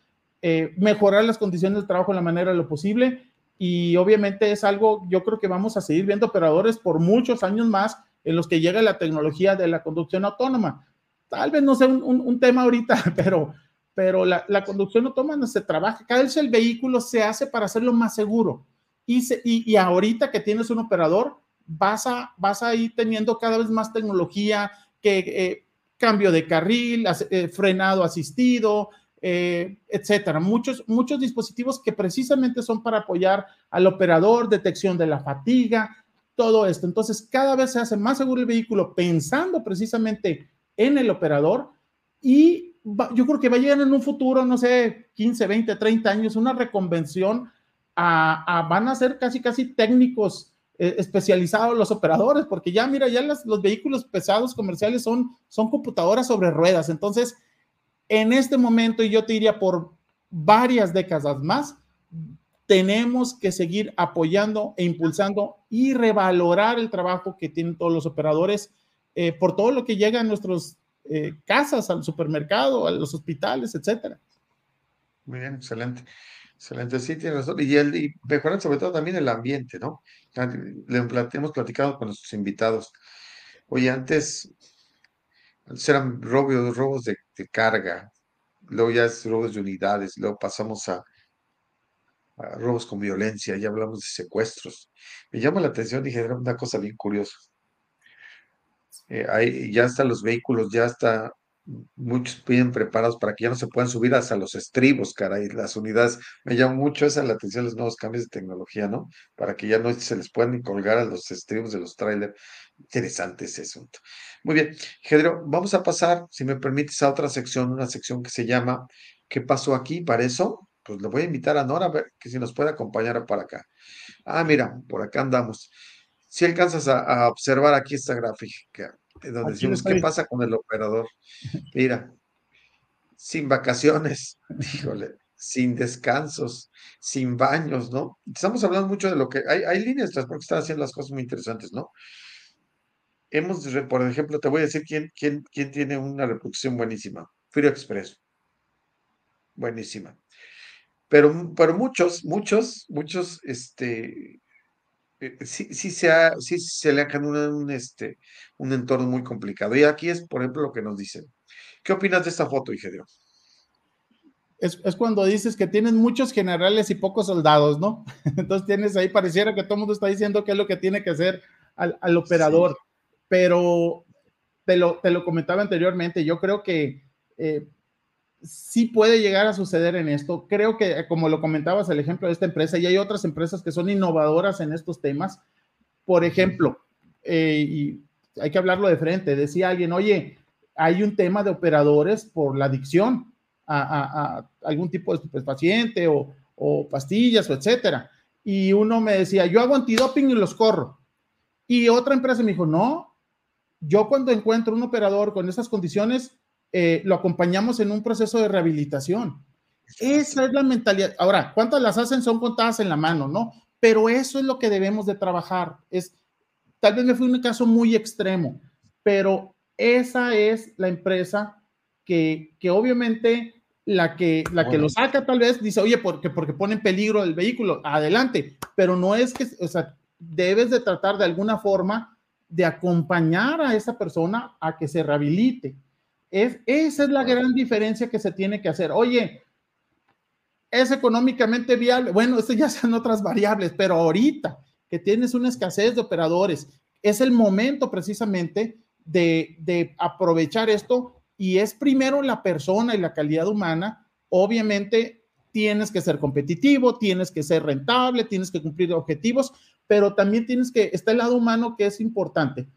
eh, mejorar las condiciones de trabajo de la manera de lo posible y obviamente es algo, yo creo que vamos a seguir viendo operadores por muchos años más en los que llega la tecnología de la conducción autónoma. Tal vez no sea un, tema ahorita, pero, pero la, conducción autónoma se trabaja, cada vez el vehículo se hace para hacerlo más seguro. Y, y, y ahorita que tienes un operador, vas a, vas a ir teniendo cada vez más tecnología, que eh, cambio de carril, eh, frenado asistido, eh, etcétera. Muchos, muchos dispositivos que precisamente son para apoyar al operador, detección de la fatiga, todo esto. Entonces, cada vez se hace más seguro el vehículo pensando precisamente en el operador y yo creo que va a llegar en un futuro, no sé, 15, 20, 30 años, una reconvención a, a van a ser casi, casi técnicos eh, especializados los operadores, porque ya, mira, ya los vehículos pesados comerciales son, son computadoras sobre ruedas. Entonces, en este momento, y yo te diría por varias décadas más, tenemos que seguir apoyando e impulsando y revalorar el trabajo que tienen todos los operadores eh, por todo lo que llega a nuestras eh, casas, al supermercado, a los hospitales, etcétera. Muy bien, excelente. Excelente, sí, tiene razón. Y, el, y mejorar sobre todo también el ambiente, ¿no? Hemos platicado con nuestros invitados. Oye, antes, eran robos, robos de, carga, luego ya es robos de unidades, luego pasamos a, robos con violencia, ya hablamos de secuestros. Me llama la atención, dije, era una cosa bien curiosa. Eh, ya están los vehículos, ya está muchos bien preparados para que ya no se puedan subir hasta los estribos, caray, las unidades. Me llama mucho esa la atención los nuevos cambios de tecnología, ¿no? Para que ya no se les puedan colgar a los estribos de los trailers. Interesante ese asunto. Muy bien, Gedro, vamos a pasar, si me permites, a otra sección, una sección que se llama ¿Qué pasó aquí? Para eso, pues le voy a invitar a Nora a ver que si nos puede acompañar para acá. Ah, mira, por acá andamos. Si alcanzas a observar aquí esta gráfica, donde decimos qué pasa con el operador. Mira, sin vacaciones, híjole, sin descansos, sin baños, ¿no? Estamos hablando mucho de lo que hay, hay líneas de transporte que están haciendo las cosas muy interesantes, ¿no? Hemos, por ejemplo, te voy a decir quién, quién, quién tiene una reproducción buenísima. Frio Express. Buenísima. Pero, pero muchos, muchos, muchos, este, eh, sí, sí, se sí se le ha un, un, este, un entorno muy complicado. Y aquí es, por ejemplo, lo que nos dicen. ¿Qué opinas de esta foto, Ingeniero? Es, es, cuando dices que tienes muchos generales y pocos soldados, ¿no? Entonces tienes ahí, pareciera que todo el mundo está diciendo qué es lo que tiene que hacer al, al operador, pero te lo, te lo comentaba anteriormente, yo creo que eh, sí puede llegar a suceder en esto. Creo que, como lo comentabas, el ejemplo de esta empresa, y hay otras empresas que son innovadoras en estos temas. Por ejemplo, eh, hay que hablarlo de frente, decía alguien, oye, hay un tema de operadores por la adicción a, algún tipo de paciente o, o pastillas o etcétera. Y uno me decía, yo hago antidoping y los corro. Y otra empresa me dijo, no, yo cuando encuentro un operador con esas condiciones, eh, lo acompañamos en un proceso de rehabilitación. Esa es la mentalidad. Ahora, ¿cuántas las hacen? Son contadas en la mano, ¿no? Pero eso es lo que debemos de trabajar. Es, tal vez me fui un caso muy extremo, pero esa es la empresa que, que obviamente la que, la que lo saca tal vez dice, oye, porque, porque pone en peligro el vehículo, adelante, pero no es que, o sea, debes de tratar de alguna forma de acompañar a esa persona a que se rehabilite. Es, esa es la gran diferencia que se tiene que hacer. Oye, es económicamente viable. Bueno, esto ya son otras variables, pero ahorita que tienes una escasez de operadores, es el momento precisamente de, de aprovechar esto y es primero la persona y la calidad humana. Obviamente tienes que ser competitivo, tienes que ser rentable, tienes que cumplir objetivos, pero también tienes que, está el lado humano que es importante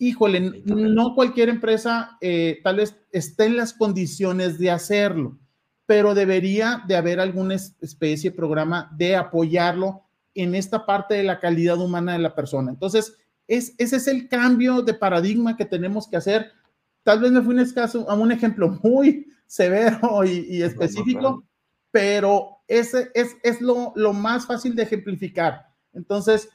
híjole, no cualquier empresa eh, tal vez esté en las condiciones de hacerlo, pero debería de haber alguna especie, programa de apoyarlo en esta parte de la calidad humana de la persona. Entonces, es, ese es el cambio de paradigma que tenemos que hacer. Tal vez me fui un escaso, a un ejemplo muy severo y, específico, pero ese es, es lo, lo más fácil de ejemplificar. Entonces,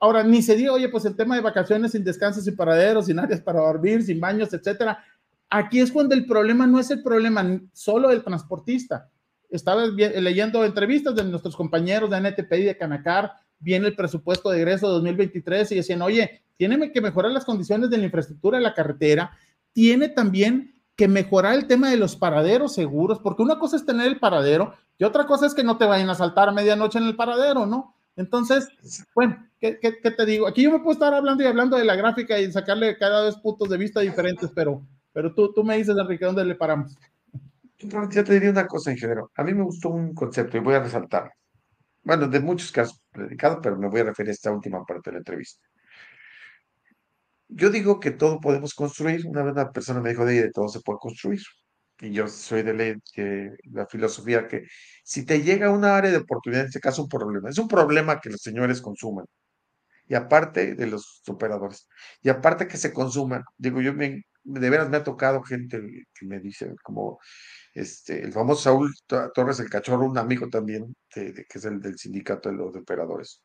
Ahora, ni se diga, oye, pues el tema de vacaciones sin descanso, sin paraderos, sin áreas para dormir, sin baños, etcétera. Aquí es cuando el problema no es el problema solo del transportista. Estaba leyendo entrevistas de nuestros compañeros de NTP y de Canacar, viene el presupuesto de egreso 2023 y decían, oye, tiene que mejorar las condiciones de la infraestructura de la carretera, tiene también que mejorar el tema de los paraderos seguros, porque una cosa es tener el paradero y otra cosa es que no te vayan a saltar a medianoche en el paradero, ¿no? Entonces, bueno, ¿qué, te digo? Aquí yo me puedo estar hablando y hablando de la gráfica y sacarle cada vez puntos de vista diferentes, pero, pero tú, tú me dices, Enrique, ¿dónde le paramos? Ya te diría una cosa, ingeniero. A mí me gustó un concepto y voy a resaltar. Bueno, de muchos casos predicado, pero me voy a referir a esta última parte de la entrevista. Yo digo que todo podemos construir. Una vez una persona me dijo de, de todo se puede construir y yo soy de, la filosofía que si te llega una área de oportunidad, en este caso un problema, es un problema que los señores consuman. Y aparte de los operadores, y aparte que se consuman, digo, yo me, de veras me ha tocado gente que me dice, como este, el famoso Saúl Torres el Cachorro, un amigo también, que es el del sindicato de los operadores.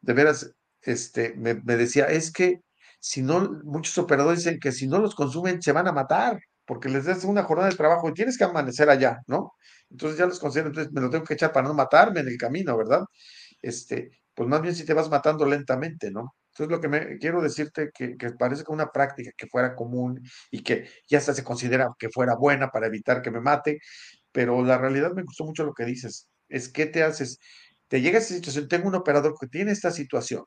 De veras, este, me, me decía, es que si no, muchos operadores dicen que si no los consumen se van a matar porque les das una jornada de trabajo y tienes que amanecer allá, ¿no? Entonces ya los considero, entonces me lo tengo que echar para no matarme en el camino, ¿verdad? Este, pues más bien si te vas matando lentamente, ¿no? Entonces lo que me quiero decirte que, que parece que una práctica que fuera común y que ya hasta se considera que fuera buena para evitar que me mate, pero la realidad me gustó mucho lo que dices, es que te haces, te llega esa situación, tengo un operador que tiene esta situación,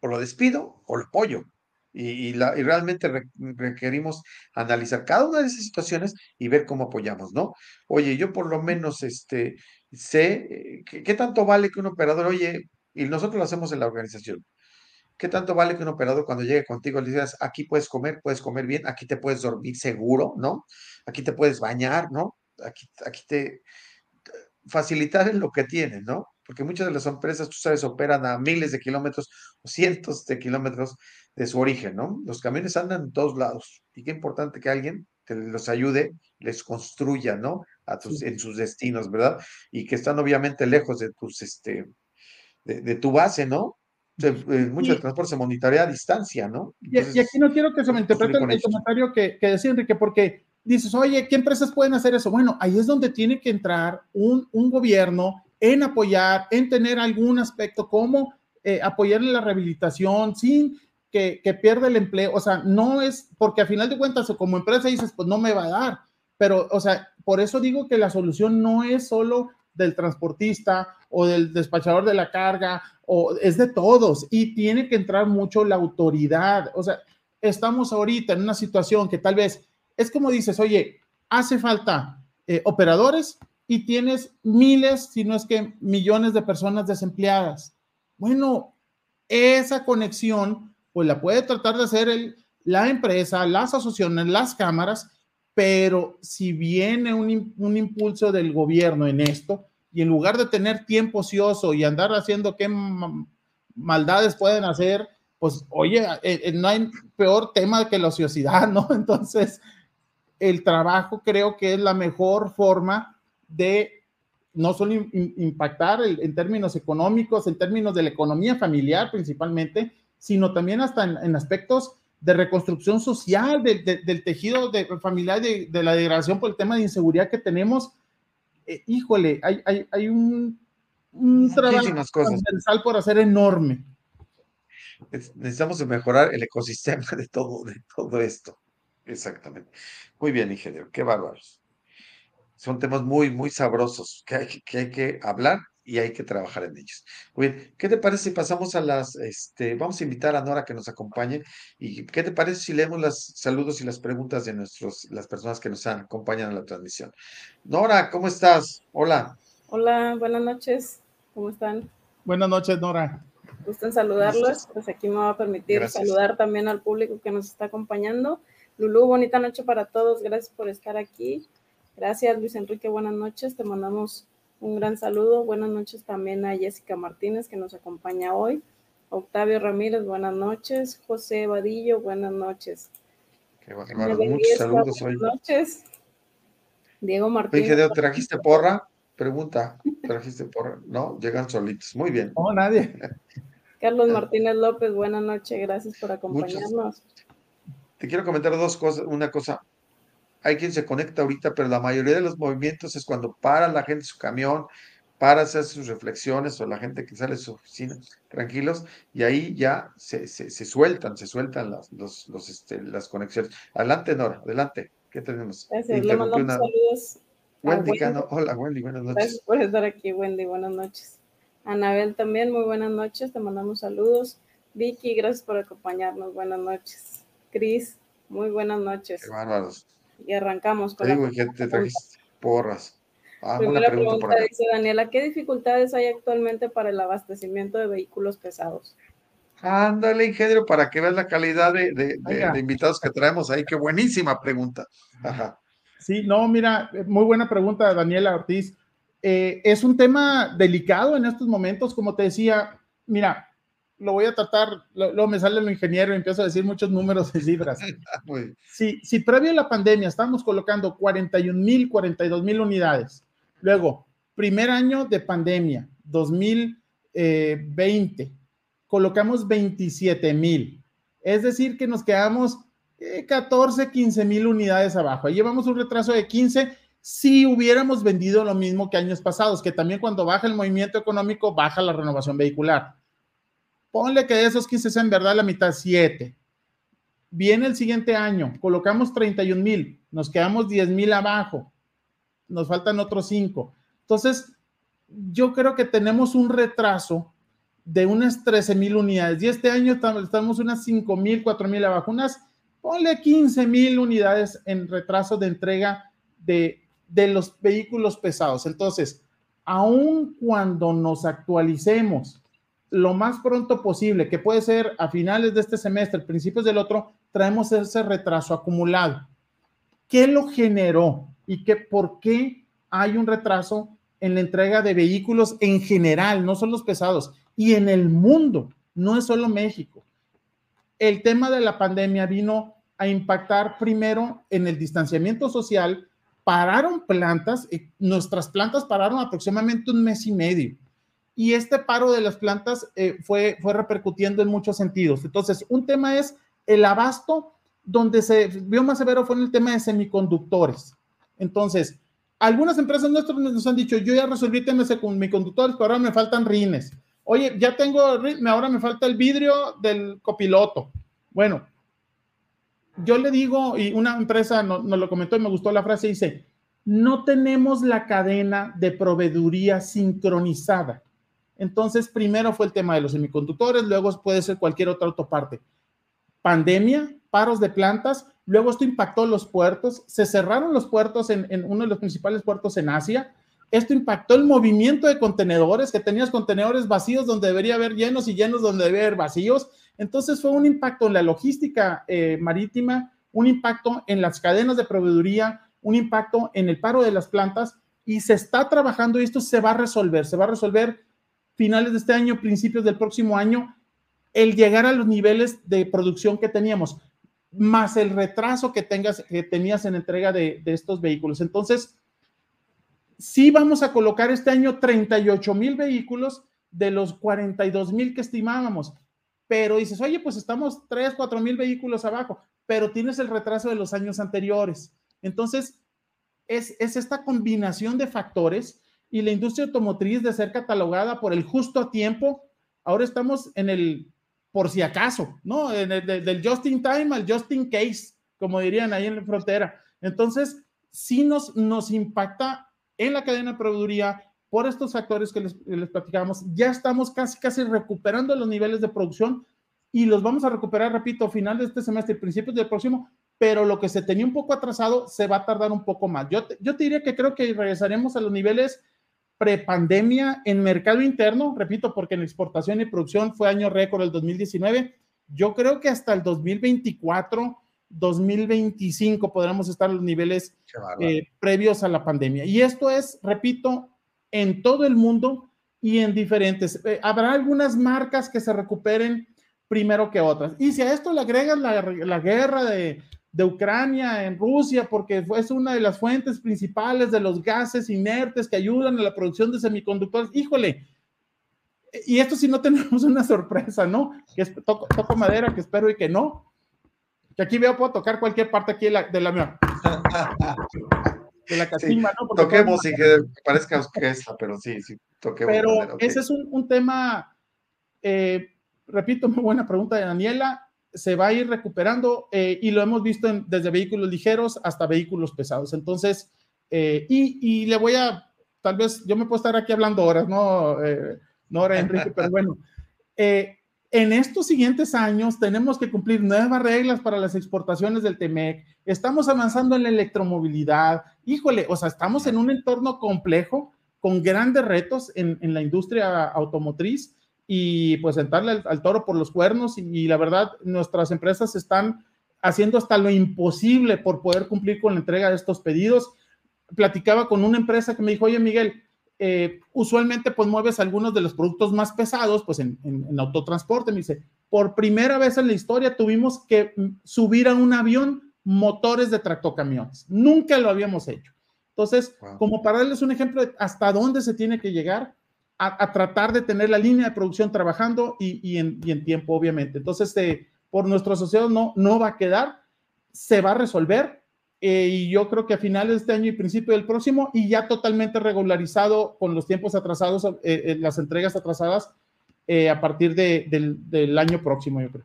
o lo despido o lo apoyo. Y, la, y realmente requerimos analizar cada una de esas situaciones y ver cómo apoyamos, ¿no? Oye, yo por lo menos este, sé eh, qué tanto vale que un operador, oye, y nosotros lo hacemos en la organización, ¿qué tanto vale que un operador cuando llegue contigo le digas, aquí puedes comer, puedes comer bien, aquí te puedes dormir seguro, ¿no? Aquí te puedes bañar, ¿no? Aquí, aquí te facilitar en lo que tienen, ¿no? Porque muchas de las empresas, tú sabes, operan a miles de kilómetros o cientos de kilómetros de su origen, ¿no? Los camiones andan en todos lados y qué importante que alguien te los ayude, les construya, ¿no? A tus, En sus destinos, ¿verdad? Y que están obviamente lejos de tus, este, de, tu base, ¿no? De, mucho transporte se monitorea a distancia, ¿no? y, aquí no quiero que se me interprete el, comentario que, que decía Enrique, porque dices, oye, ¿qué empresas pueden hacer eso? Bueno, ahí es donde tiene que entrar un, un gobierno en apoyar, en tener algún aspecto como eh, apoyar en la rehabilitación sin que, que, pierda el empleo. O sea, no es porque a final de cuentas, como empresa dices, pues no me va a dar. Pero, o sea, por eso digo que la solución no es solo del transportista o del despachador de la carga, o es de todos y tiene que entrar mucho la autoridad. O sea, estamos ahorita en una situación que tal vez es como dices, oye, hace falta eh, operadores y tienes miles, si no es que millones de personas desempleadas. Bueno, esa conexión, pues la puede tratar de hacer la empresa, las asociaciones, las cámaras, pero si viene un, un, impulso del gobierno en esto, y en lugar de tener tiempo ocioso y andar haciendo qué maldades pueden hacer, pues oye, eh, eh, no hay peor tema que la ociosidad, ¿no? Entonces, el trabajo creo que es la mejor forma de no solo impactar en términos económicos, en términos de la economía familiar principalmente, sino también hasta en, aspectos de reconstrucción social del tejido de, familiar, de, la degradación por el tema de inseguridad que tenemos. Eh, híjole, hay, hay, hay un, un trabajo transversal por hacer enorme. Necesitamos mejorar el ecosistema de todo, de todo esto. Exactamente. Muy bien, ingeniero, qué bárbaros son temas muy, muy sabrosos que hay que, hay que hablar y hay que trabajar en ellos. Muy bien, ¿qué te parece si pasamos a las, este, vamos a invitar a Nora que nos acompañe y qué te parece si leemos los saludos y las preguntas de nuestros, las personas que nos acompañan en la transmisión? Nora, ¿cómo estás? Hola. Hola, buenas noches, ¿cómo están? Buenas noches, Nora. Gusto en saludarlos, pues aquí me va a permitir saludar también al público que nos está acompañando. Lulú, bonita noche para todos, gracias por estar aquí. Gracias, Luis Enrique. Buenas noches. Te mandamos un gran saludo. Buenas noches también a Jessica Martínez, que nos acompaña hoy. Octavio Ramírez, buenas noches. José Vadillo, buenas noches. Qué bueno, muchos saludos hoy. Buenas noches. Diego Martínez. Oye, ¿trajiste porra? Pregunta, ¿trajiste porra? No, llegan solitos. Muy bien. No, nadie. Carlos Martínez López, buenas noches. Gracias por acompañarnos. Te quiero comentar dos cosas. Una cosa, hay quien se conecta ahorita, pero la mayoría de los movimientos es cuando para la gente su camión, para hacer sus reflexiones o la gente que sale de su oficina tranquilos y ahí ya se, se, sueltan, se sueltan las, los, los, este, las conexiones. Adelante, Nora, adelante. ¿Qué tenemos? Gracias, le mandamos saludos. Wendy, Cano. Hola, Wendy, buenas noches. Gracias por estar aquí, Wendy, buenas noches. Anabel también, muy buenas noches, te mandamos saludos. Vicky, gracias por acompañarnos, buenas noches. Cris, muy buenas noches. Qué bárbaros y arrancamos con digo, la te trajiste porras. Ah, Primera pregunta, pregunta dice Daniela, ¿qué dificultades hay actualmente para el abastecimiento de vehículos pesados? Ándale, ingeniero, para que veas la calidad de, de, de, invitados que traemos ahí. Qué buenísima pregunta. Ajá. Sí, no, mira, muy buena pregunta, Daniela Ortiz. Eh, es un tema delicado en estos momentos, como te decía, mira, lo voy a tratar, luego me sale el ingeniero y empiezo a decir muchos números y cifras. si, si previo a la pandemia estábamos colocando 41 mil, 42 mil unidades, luego, primer año de pandemia, 2020, colocamos 27 mil. Es decir, que nos quedamos 14, 15 mil unidades abajo. Ahí llevamos un retraso de 15 si hubiéramos vendido lo mismo que años pasados, que también cuando baja el movimiento económico, baja la renovación vehicular. Ponle que de esos 15 sean verdad la mitad, 7. Viene el siguiente año, colocamos 31 mil, nos quedamos 10 mil abajo, nos faltan otros 5. Entonces, yo creo que tenemos un retraso de unas 13 mil unidades y este año estamos unas 5 mil, 4 mil abajo, unas, ponle 15 mil unidades en retraso de entrega de, de los vehículos pesados. Entonces, aun cuando nos actualicemos lo más pronto posible, que puede ser a finales de este semestre, principios del otro, traemos ese retraso acumulado. ¿Qué lo generó y qué, por qué hay un retraso en la entrega de vehículos en general, no son los pesados, y en el mundo, no es solo México? El tema de la pandemia vino a impactar primero en el distanciamiento social, pararon plantas, nuestras plantas pararon aproximadamente un mes y medio. Y este paro de las plantas eh, fue, fue repercutiendo en muchos sentidos. Entonces, un tema es el abasto, donde se vio más severo fue en el tema de semiconductores. Entonces, algunas empresas nuestras nos han dicho, yo ya resolví temas de semiconductores, pero ahora me faltan rines. Oye, ya tengo, ahora me falta el vidrio del copiloto. Bueno, yo le digo, y una empresa nos, lo comentó y me gustó la frase, dice, no tenemos la cadena de proveeduría sincronizada. Entonces, primero fue el tema de los semiconductores, luego puede ser cualquier otra autoparte. Pandemia, paros de plantas, luego esto impactó los puertos, se cerraron los puertos en, uno de los principales puertos en Asia, esto impactó el movimiento de contenedores, que tenías contenedores vacíos donde debería haber llenos y llenos donde debería haber vacíos. Entonces fue un impacto en la logística eh, marítima, un impacto en las cadenas de proveeduría, un impacto en el paro de las plantas y se está trabajando y esto se va a resolver, se va a resolver finales de este año, principios del próximo año, el llegar a los niveles de producción que teníamos, más el retraso que, tengas, que tenías en entrega de, estos vehículos. Entonces, sí vamos a colocar este año 38 mil vehículos de los 42 mil que estimábamos. Pero dices, oye, pues estamos 3, 4 mil vehículos abajo, pero tienes el retraso de los años anteriores. Entonces, es, es esta combinación de factores y la industria automotriz de ser catalogada por el justo a tiempo. Ahora estamos en el por si acaso, ¿no? En el, del just in time al just in case, como dirían ahí en la frontera. Entonces, sí nos, nos impacta en la cadena de proveeduría por estos factores que les, les platicamos. Ya estamos casi, casi recuperando los niveles de producción y los vamos a recuperar, repito, a final de este semestre y principios del próximo, pero lo que se tenía un poco atrasado se va a tardar un poco más. Yo te, yo te diría que creo que regresaremos a los niveles prepandemia en mercado interno, repito, porque en exportación y producción fue año récord el 2019. Yo creo que hasta el 2024 2025 podremos estar en los niveles eh, previos a la pandemia. Y esto es, repito, en todo el mundo y en diferentes. Eh, habrá algunas marcas que se recuperen primero que otras. Y si a esto le agregas la, la guerra de, de, Ucrania en Rusia, porque es una de las fuentes principales de los gases inertes que ayudan a la producción de semiconductores, híjole. Y esto si no tenemos una sorpresa, ¿no? Que es, toco, toco madera, que espero y que no, que aquí veo, puedo tocar cualquier parte aquí de la, de la. De la ¿no? toquemos y que parezca orquesta, pero sí, sí, toquemos. Pero ese es un, un tema, eh, repito, muy buena pregunta de Daniela, se va a ir recuperando eh, y lo hemos visto en, desde vehículos ligeros hasta vehículos pesados. Entonces, eh, y, y, le voy a, tal vez, yo me puedo estar aquí hablando horas, ¿no? no ahora, Enrique, pero bueno. Eh, en estos siguientes años tenemos que cumplir nuevas reglas para las exportaciones del TEMEC. Estamos avanzando en la electromovilidad. Híjole, o sea, estamos en un entorno complejo con grandes retos en, la industria automotriz y pues sentarle al, toro por los cuernos y, la verdad nuestras empresas están haciendo hasta lo imposible por poder cumplir con la entrega de estos pedidos. Platicaba con una empresa que me dijo, oye Miguel, eh, usualmente pues mueves algunos de los productos más pesados, pues en, autotransporte, me dice, por primera vez en la historia tuvimos que subir a un avión motores de tractocamiones. Nunca lo habíamos hecho. Entonces, como para darles un ejemplo de hasta dónde se tiene que llegar a, tratar de tener la línea de producción trabajando y, en, tiempo, obviamente. Entonces, eh, por nuestro asociado no, no va a quedar se va a resolver eh, y yo creo que a finales de este año y principio del próximo y ya totalmente regularizado con los tiempos atrasados, eh, eh, las entregas atrasadas a partir del, del, año próximo, yo creo.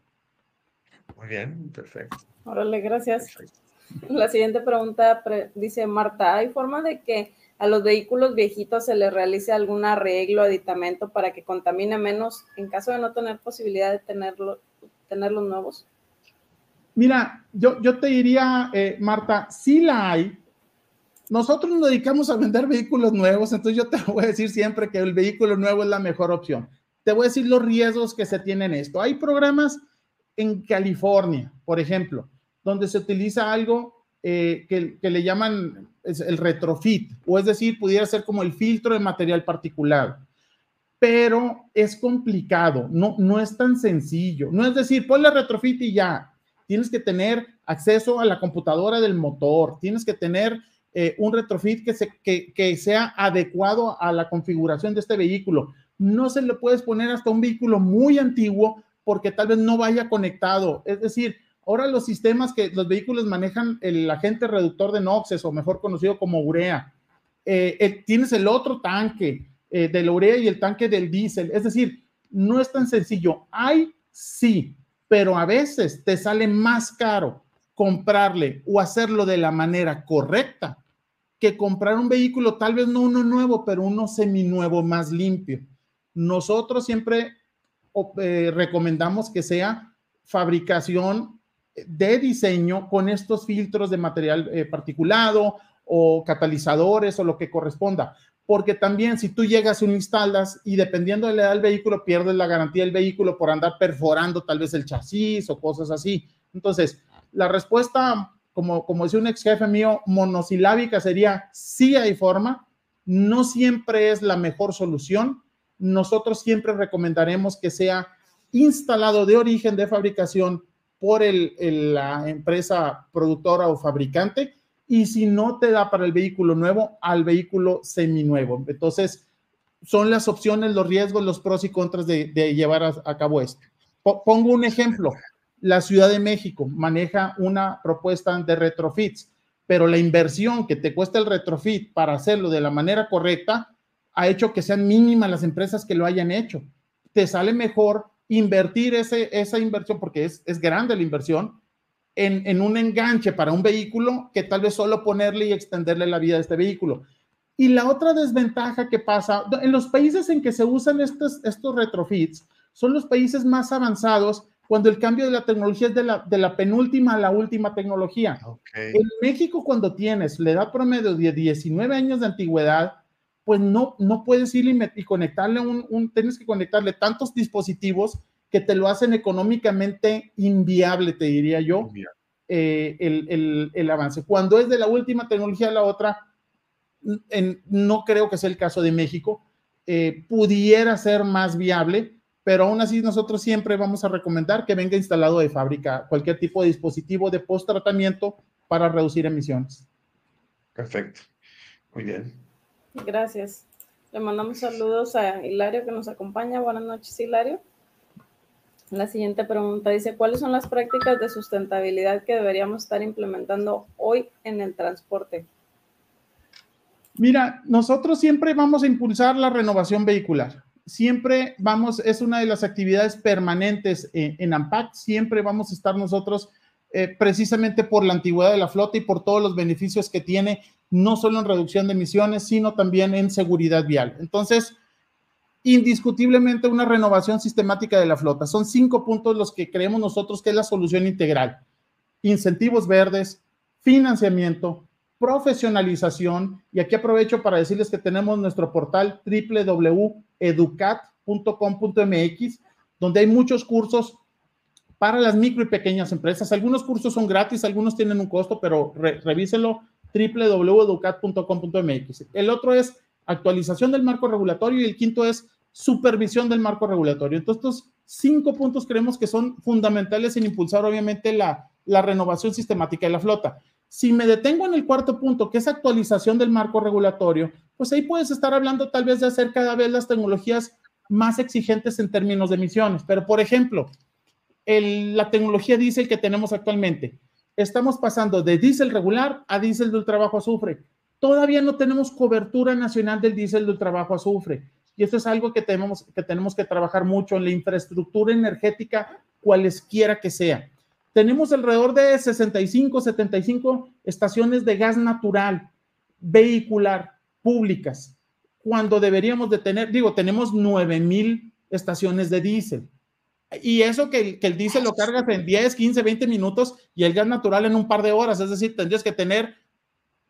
Muy bien, perfecto. Órale, gracias. La siguiente pregunta dice Marta, ¿hay forma de que a los vehículos viejitos se les realice algún arreglo, aditamento para que contamine menos en caso de no tener posibilidad de tenerlo, tenerlos nuevos? Mira, yo, yo te diría, eh, Marta, sí la hay. Nosotros nos dedicamos a vender vehículos nuevos, entonces yo te voy a decir siempre que el vehículo nuevo es la mejor opción. Te voy a decir los riesgos que se tienen esto. Hay programas en California, por ejemplo, donde se utiliza algo eh, que, le llaman el retrofit, o es decir, pudiera ser como el filtro de material particular, pero es complicado, no, no es tan sencillo. No es decir, ponle retrofit y ya. Tienes que tener acceso a la computadora del motor, tienes que tener eh, un retrofit que, se, que, que sea adecuado a la configuración de este vehículo. No se le puedes poner hasta un vehículo muy antiguo porque tal vez no vaya conectado. Es decir, Ahora los sistemas que los vehículos manejan el agente reductor de NOxes o mejor conocido como urea. Eh, tienes el otro tanque eh, de la urea y el tanque del diésel. Es decir, no es tan sencillo. Hay, sí, pero a veces te sale más caro comprarle o hacerlo de la manera correcta que comprar un vehículo, tal vez no uno nuevo, pero uno seminuevo más limpio. Nosotros siempre eh, recomendamos que sea fabricación de diseño con estos filtros de material eh, particulado o catalizadores o lo que corresponda. Porque también si tú llegas y lo instalas y dependiendo de la edad del vehículo, pierdes la garantía del vehículo por andar perforando tal vez el chasis o cosas así. Entonces, la respuesta, como, como decía un ex jefe mío, monosilábica sería, sí hay forma, no siempre es la mejor solución. Nosotros siempre recomendaremos que sea instalado de origen de fabricación por la empresa productora o fabricante y si no te da para el vehículo nuevo, al vehículo seminuevo. Entonces, son las opciones, los riesgos, los pros y contras de, llevar a, cabo esto. pongo un ejemplo. La Ciudad de México maneja una propuesta de retrofits, pero la inversión que te cuesta el retrofit para hacerlo de la manera correcta ha hecho que sean mínimas las empresas que lo hayan hecho. Te sale mejor invertir ese, esa inversión, porque es, es grande la inversión, en, en, un enganche para un vehículo que tal vez solo ponerle y extenderle la vida de este vehículo. Y la otra desventaja que pasa, en los países en que se usan estos, estos retrofits, son los países más avanzados cuando el cambio de la tecnología es de la, de la penúltima a la última tecnología. En México, cuando tienes la edad promedio de 19 años de antigüedad, pues no, no puedes ir y, conectarle un, tienes que conectarle tantos dispositivos que te lo hacen económicamente inviable, te diría yo, eh, el, avance. Cuando es de la última tecnología a la otra, no creo que sea el caso de México, eh, pudiera ser más viable, pero aún así nosotros siempre vamos a recomendar que venga instalado de fábrica cualquier tipo de dispositivo de post tratamiento para reducir emisiones. Perfecto. Muy bien. Gracias. Le mandamos saludos a Hilario que nos acompaña. Buenas noches, Hilario. La siguiente pregunta dice, ¿cuáles son las prácticas de sustentabilidad que deberíamos estar implementando hoy en el transporte? Mira, nosotros siempre vamos a impulsar la renovación vehicular. Siempre vamos, es una de las actividades permanentes en, AMPAC, siempre vamos a estar nosotros eh, precisamente por la antigüedad de la flota y por todos los beneficios que tiene no solo en reducción de emisiones, sino también en seguridad vial. Entonces, indiscutiblemente una renovación sistemática de la flota. Son cinco puntos los que creemos nosotros que es la solución integral. Incentivos verdes, financiamiento, profesionalización, y aquí aprovecho para decirles que tenemos nuestro portal www.educat.com.mx, donde hay muchos cursos para las micro y pequeñas empresas. Algunos cursos son gratis, algunos tienen un costo, pero revísenlo www.educat.com.mx. El otro es actualización del marco regulatorio y el quinto es supervisión del marco regulatorio. Entonces, estos cinco puntos creemos que son fundamentales en impulsar, obviamente, la, la renovación sistemática de la flota. Si me detengo en el cuarto punto, que es actualización del marco regulatorio, pues ahí puedes estar hablando tal vez de hacer cada vez las tecnologías más exigentes en términos de emisiones. Pero, por ejemplo, la tecnología diésel que tenemos actualmente, estamos pasando de diésel regular a diésel de ultra bajo azufre. Todavía no tenemos cobertura nacional del diésel de ultra bajo azufre. Y esto es algo que tenemos, que tenemos que trabajar mucho en la infraestructura energética, cualesquiera que sea. Tenemos alrededor de 65, 75 estaciones de gas natural vehicular públicas, cuando deberíamos de tener, digo, tenemos 9 mil estaciones de diésel. Y eso que, que el diésel lo cargas en 10, 15, 20 minutos y el gas natural en un par de horas. Es decir, tendrías que tener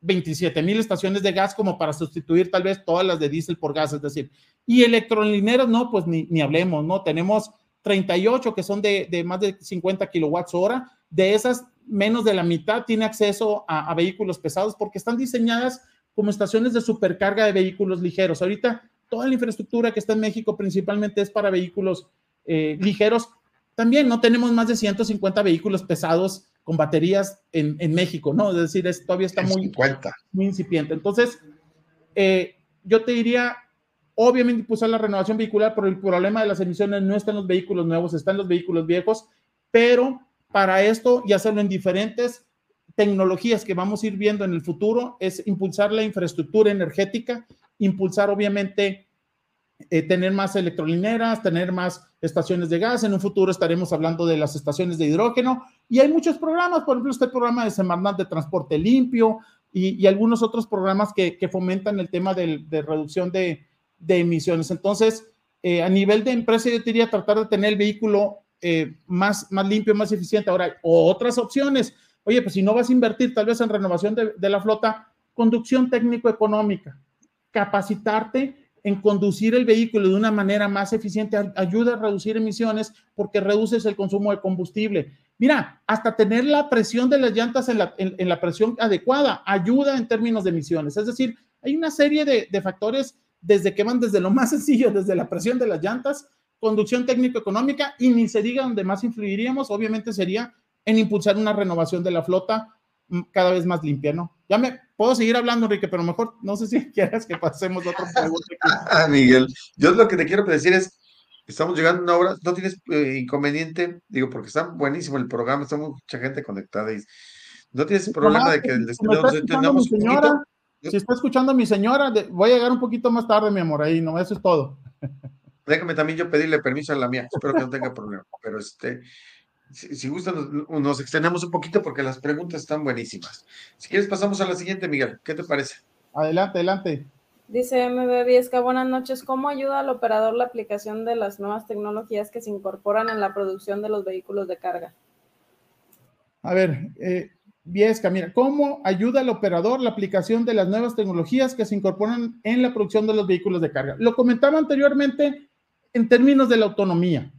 27 mil estaciones de gas como para sustituir tal vez todas las de diésel por gas. Es decir, y electrolineros, no, pues ni, ni hablemos, ¿no? Tenemos 38 que son de, de, más de 50 kilowatts hora. De esas, menos de la mitad tiene acceso a, a vehículos pesados porque están diseñadas como estaciones de supercarga de vehículos ligeros. Ahorita toda la infraestructura que está en México principalmente es para vehículos eh, ligeros. También no tenemos más de 150 vehículos pesados con baterías en, en México, ¿no? Es decir, es, todavía está muy, muy incipiente. Entonces, eh, yo te diría, obviamente impulsar la renovación vehicular, pero el problema de las emisiones no está en los vehículos nuevos, está en los vehículos viejos, pero para esto y hacerlo en diferentes tecnologías que vamos a ir viendo en el futuro es impulsar la infraestructura energética, impulsar obviamente eh, tener más electrolineras, tener más estaciones de gas. En un futuro estaremos hablando de las estaciones de hidrógeno y hay muchos programas, por ejemplo, este programa de Semarnat de Transporte Limpio y, algunos otros programas que, que, fomentan el tema de, de reducción de, de, emisiones. Entonces, eh, a nivel de empresa, yo diría tratar de tener el vehículo eh, más, más limpio, más eficiente. Ahora, otras opciones. Oye, pues si no vas a invertir tal vez en renovación de, de la flota, conducción técnico-económica, capacitarte en conducir el vehículo de una manera más eficiente ayuda a reducir emisiones porque reduces el consumo de combustible. Mira, hasta tener la presión de las llantas en la, presión adecuada ayuda en términos de emisiones. Es decir, hay una serie de, de, factores desde que van desde lo más sencillo, desde la presión de las llantas, conducción técnico-económica y ni se diga donde más influiríamos, obviamente sería en impulsar una renovación de la flota mm, cada vez más limpia, ¿no? Ya me puedo seguir hablando, Enrique, pero mejor no sé si quieres que pasemos a otro pregunta. Ah, Miguel, yo lo que te quiero decir es, estamos llegando a una hora, no tienes eh, inconveniente, digo, porque está buenísimo el programa, está mucha gente conectada y no tienes problema de que nos entendamos un poquito. Si está escuchando a mi señora, voy a llegar un poquito más tarde, mi amor, ahí, no, eso es todo. Déjame también yo pedirle permiso a la mía, espero que no tenga problema, pero este, si, si gusta, nos, nos, extendemos un poquito porque las preguntas están buenísimas. Si quieres, pasamos a la siguiente, Miguel. ¿Qué te parece? Adelante, adelante. Dice MB Viesca, buenas noches. ¿Cómo ayuda al operador la aplicación de las nuevas tecnologías que se incorporan en la producción de los vehículos de carga? A ver, eh, Viesca, mira, ¿cómo ayuda al operador la aplicación de las nuevas tecnologías que se incorporan en la producción de los vehículos de carga? Lo comentaba anteriormente en términos de la autonomía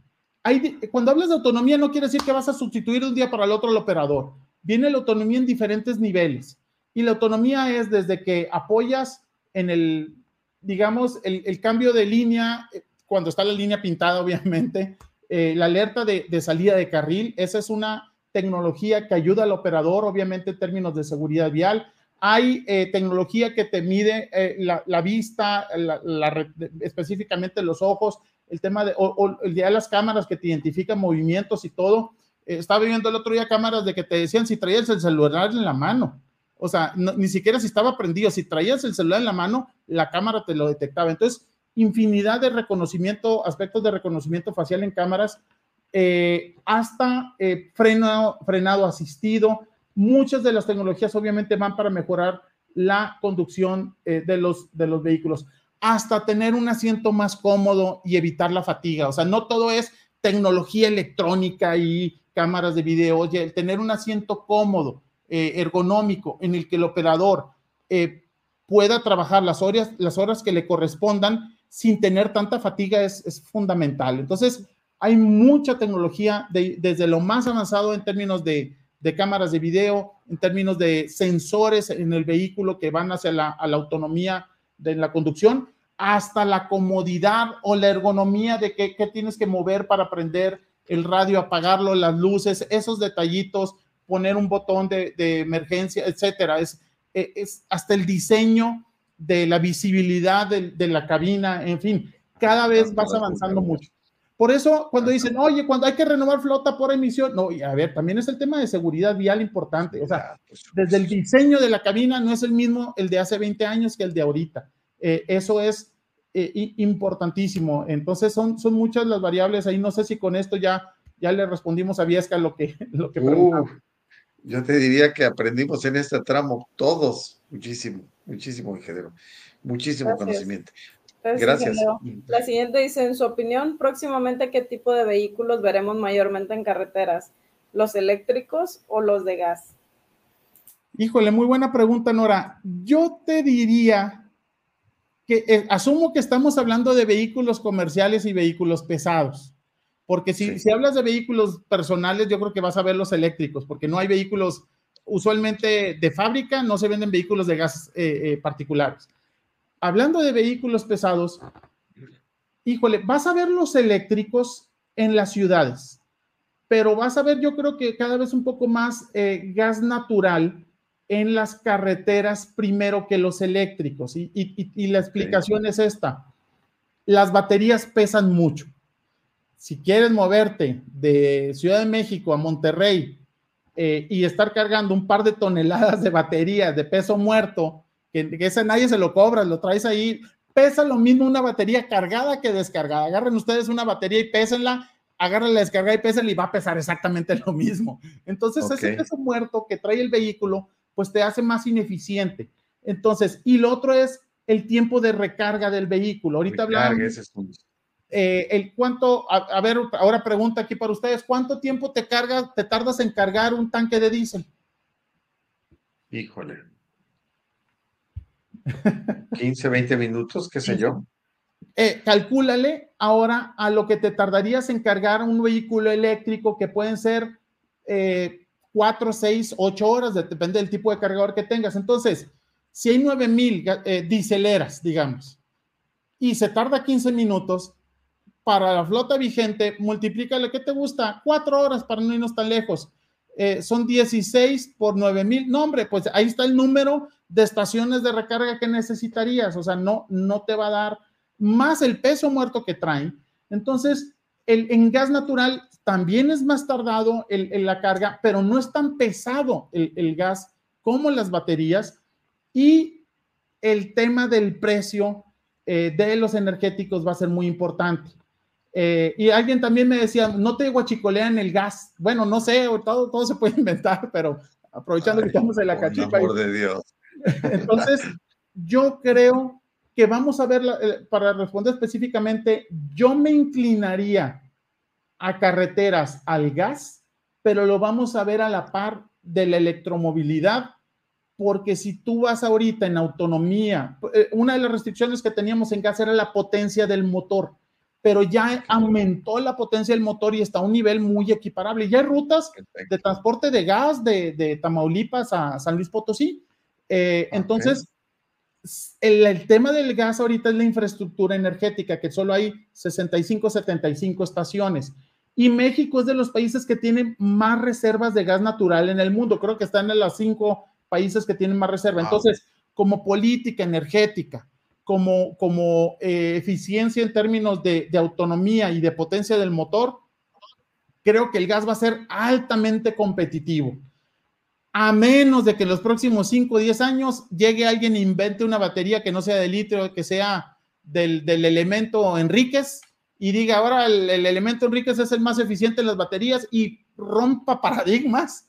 hay, cuando hablas de autonomía no quiere decir que vas a sustituir de un día para el otro al operador. Viene la autonomía en diferentes niveles. Y la autonomía es desde que apoyas en el, digamos, el, el cambio de línea, eh, cuando está la línea pintada, obviamente, eh, la alerta de, de, salida de carril, esa es una tecnología que ayuda al operador, obviamente, en términos de seguridad vial. Hay eh, tecnología que te mide eh, la, la, vista, la, la, específicamente los ojos, el tema de, o, el día de las cámaras que te identifican movimientos y todo. Eh, estaba viendo el otro día cámaras de que te decían si traías el celular en la mano. O sea, ni siquiera si estaba prendido, si traías el celular en la mano, la cámara te lo detectaba. Entonces, infinidad de reconocimiento, aspectos de reconocimiento facial en cámaras, eh, hasta eh, freno, frenado asistido. Muchas de las tecnologías obviamente van para mejorar la conducción eh, de, los, de los vehículos hasta tener un asiento más cómodo y evitar la fatiga. O sea, no todo es tecnología electrónica y cámaras de video, oye, el tener un asiento cómodo, eh, ergonómico, en el que el operador eh, pueda trabajar las horas, las horas que le correspondan sin tener tanta fatiga es, fundamental. Entonces, hay mucha tecnología de, desde lo más avanzado en términos de, cámaras de video, en términos de sensores en el vehículo que van hacia la autonomía de la conducción hasta la comodidad o la ergonomía de qué, qué tienes que mover para prender el radio, apagarlo, las luces, esos detallitos, poner un botón de, de emergencia, etcétera. Es, e, es, hasta el diseño de la visibilidad de, de, la cabina, en fin, cada vez vas avanzando mucho. Por eso, cuando dicen, oye, cuando hay que renovar flota por emisión, no, y a ver, también es el tema de seguridad vial importante. O sea, desde el diseño de la cabina no es el mismo el de hace 20 años que el de ahorita. Eh, eso es eh, importantísimo. Entonces, son, son muchas las variables ahí. No sé si con esto ya, ya le respondimos a Viesca lo que, lo que uh, Yo te diría que aprendimos en este tramo todos muchísimo, muchísimo, ingeniero. Muchísimo conocimiento. Gracias. La siguiente dice, en su opinión, próximamente, ¿qué tipo de vehículos veremos mayormente en carreteras? ¿Los eléctricos o los de gas? Híjole, muy buena pregunta, Nora. Yo te diría que eh, asumo que estamos hablando de vehículos comerciales y vehículos pesados, porque si, si hablas de vehículos personales, yo creo que vas a ver los eléctricos, porque no hay vehículos usualmente de fábrica, no se venden vehículos de gas eh, eh, particulares hablando de vehículos pesados, híjole, vas a ver los eléctricos en las ciudades, pero vas a ver yo creo que cada vez un poco más eh, gas natural en las carreteras primero que los eléctricos. Y, la explicación es esta. Las baterías pesan mucho. Si quieres moverte de Ciudad de México a Monterrey eh, y estar cargando un par de toneladas de baterías de peso muerto, que, ese nadie se lo cobra, lo traes ahí, pesa lo mismo una batería cargada que descargada. Agarren ustedes una batería y pésenla, agarren la descarga y pésenla y va a pesar exactamente lo mismo. Entonces, ese peso muerto que trae el vehículo, pues te hace más ineficiente. Entonces, y lo otro es el tiempo de recarga del vehículo. Ahorita hablamos. Eh, el cuánto, a, ver, ahora pregunta aquí para ustedes, ¿cuánto tiempo te cargas, te tardas en cargar un tanque de diésel? Híjole, 15, 20 minutos, qué sé yo. Eh, calcúlale ahora a lo que te tardarías en cargar un vehículo eléctrico que pueden ser eh, 4, 6, 8 horas, depende del tipo de cargador que tengas. Entonces, si hay 9000 eh, dieseleras, digamos, y se tarda 15 minutos, para la flota vigente, multiplícale, ¿qué te gusta? 4 horas para no irnos tan lejos. Eh, son 16 por 9000. No, hombre, pues ahí está el número de estaciones de recarga que necesitarías, o sea, no, no te va a dar más el peso muerto que traen. Entonces, el, en gas natural también es más tardado en la carga, pero no es tan pesado el, gas como las baterías. Y el tema del precio eh, de los energéticos va a ser muy importante. Eh, y alguien también me decía, no te guachicolean el gas. Bueno, no sé, todo, todo se puede inventar, pero aprovechando que estamos en la cachipa. Por amor de Dios. Entonces, yo creo que vamos a ver, eh, para responder específicamente, yo me inclinaría a carreteras al gas, pero lo vamos a ver a la par de la electromovilidad, porque si tú vas ahorita en autonomía, eh, una de las restricciones que teníamos en gas era la potencia del motor, pero ya aumentó la potencia del motor y está a un nivel muy equiparable. Ya hay rutas de transporte de gas de, de Tamaulipas a San Luis Potosí, eh, entonces, el, tema del gas ahorita es la infraestructura energética, que solo hay 65, 75 estaciones. Y México es de los países que tienen más reservas de gas natural en el mundo. Creo que están en los cinco países que tienen más reserva. Entonces, como política energética, como, como eh, eficiencia en términos de, de autonomía y de potencia del motor, creo que el gas va a ser altamente competitivo a menos de que en los próximos 5 o 10 años llegue alguien e invente una batería que no sea de litro, que sea del, elemento Enríquez y diga ahora el, elemento Enríquez es el más eficiente en las baterías y rompa paradigmas,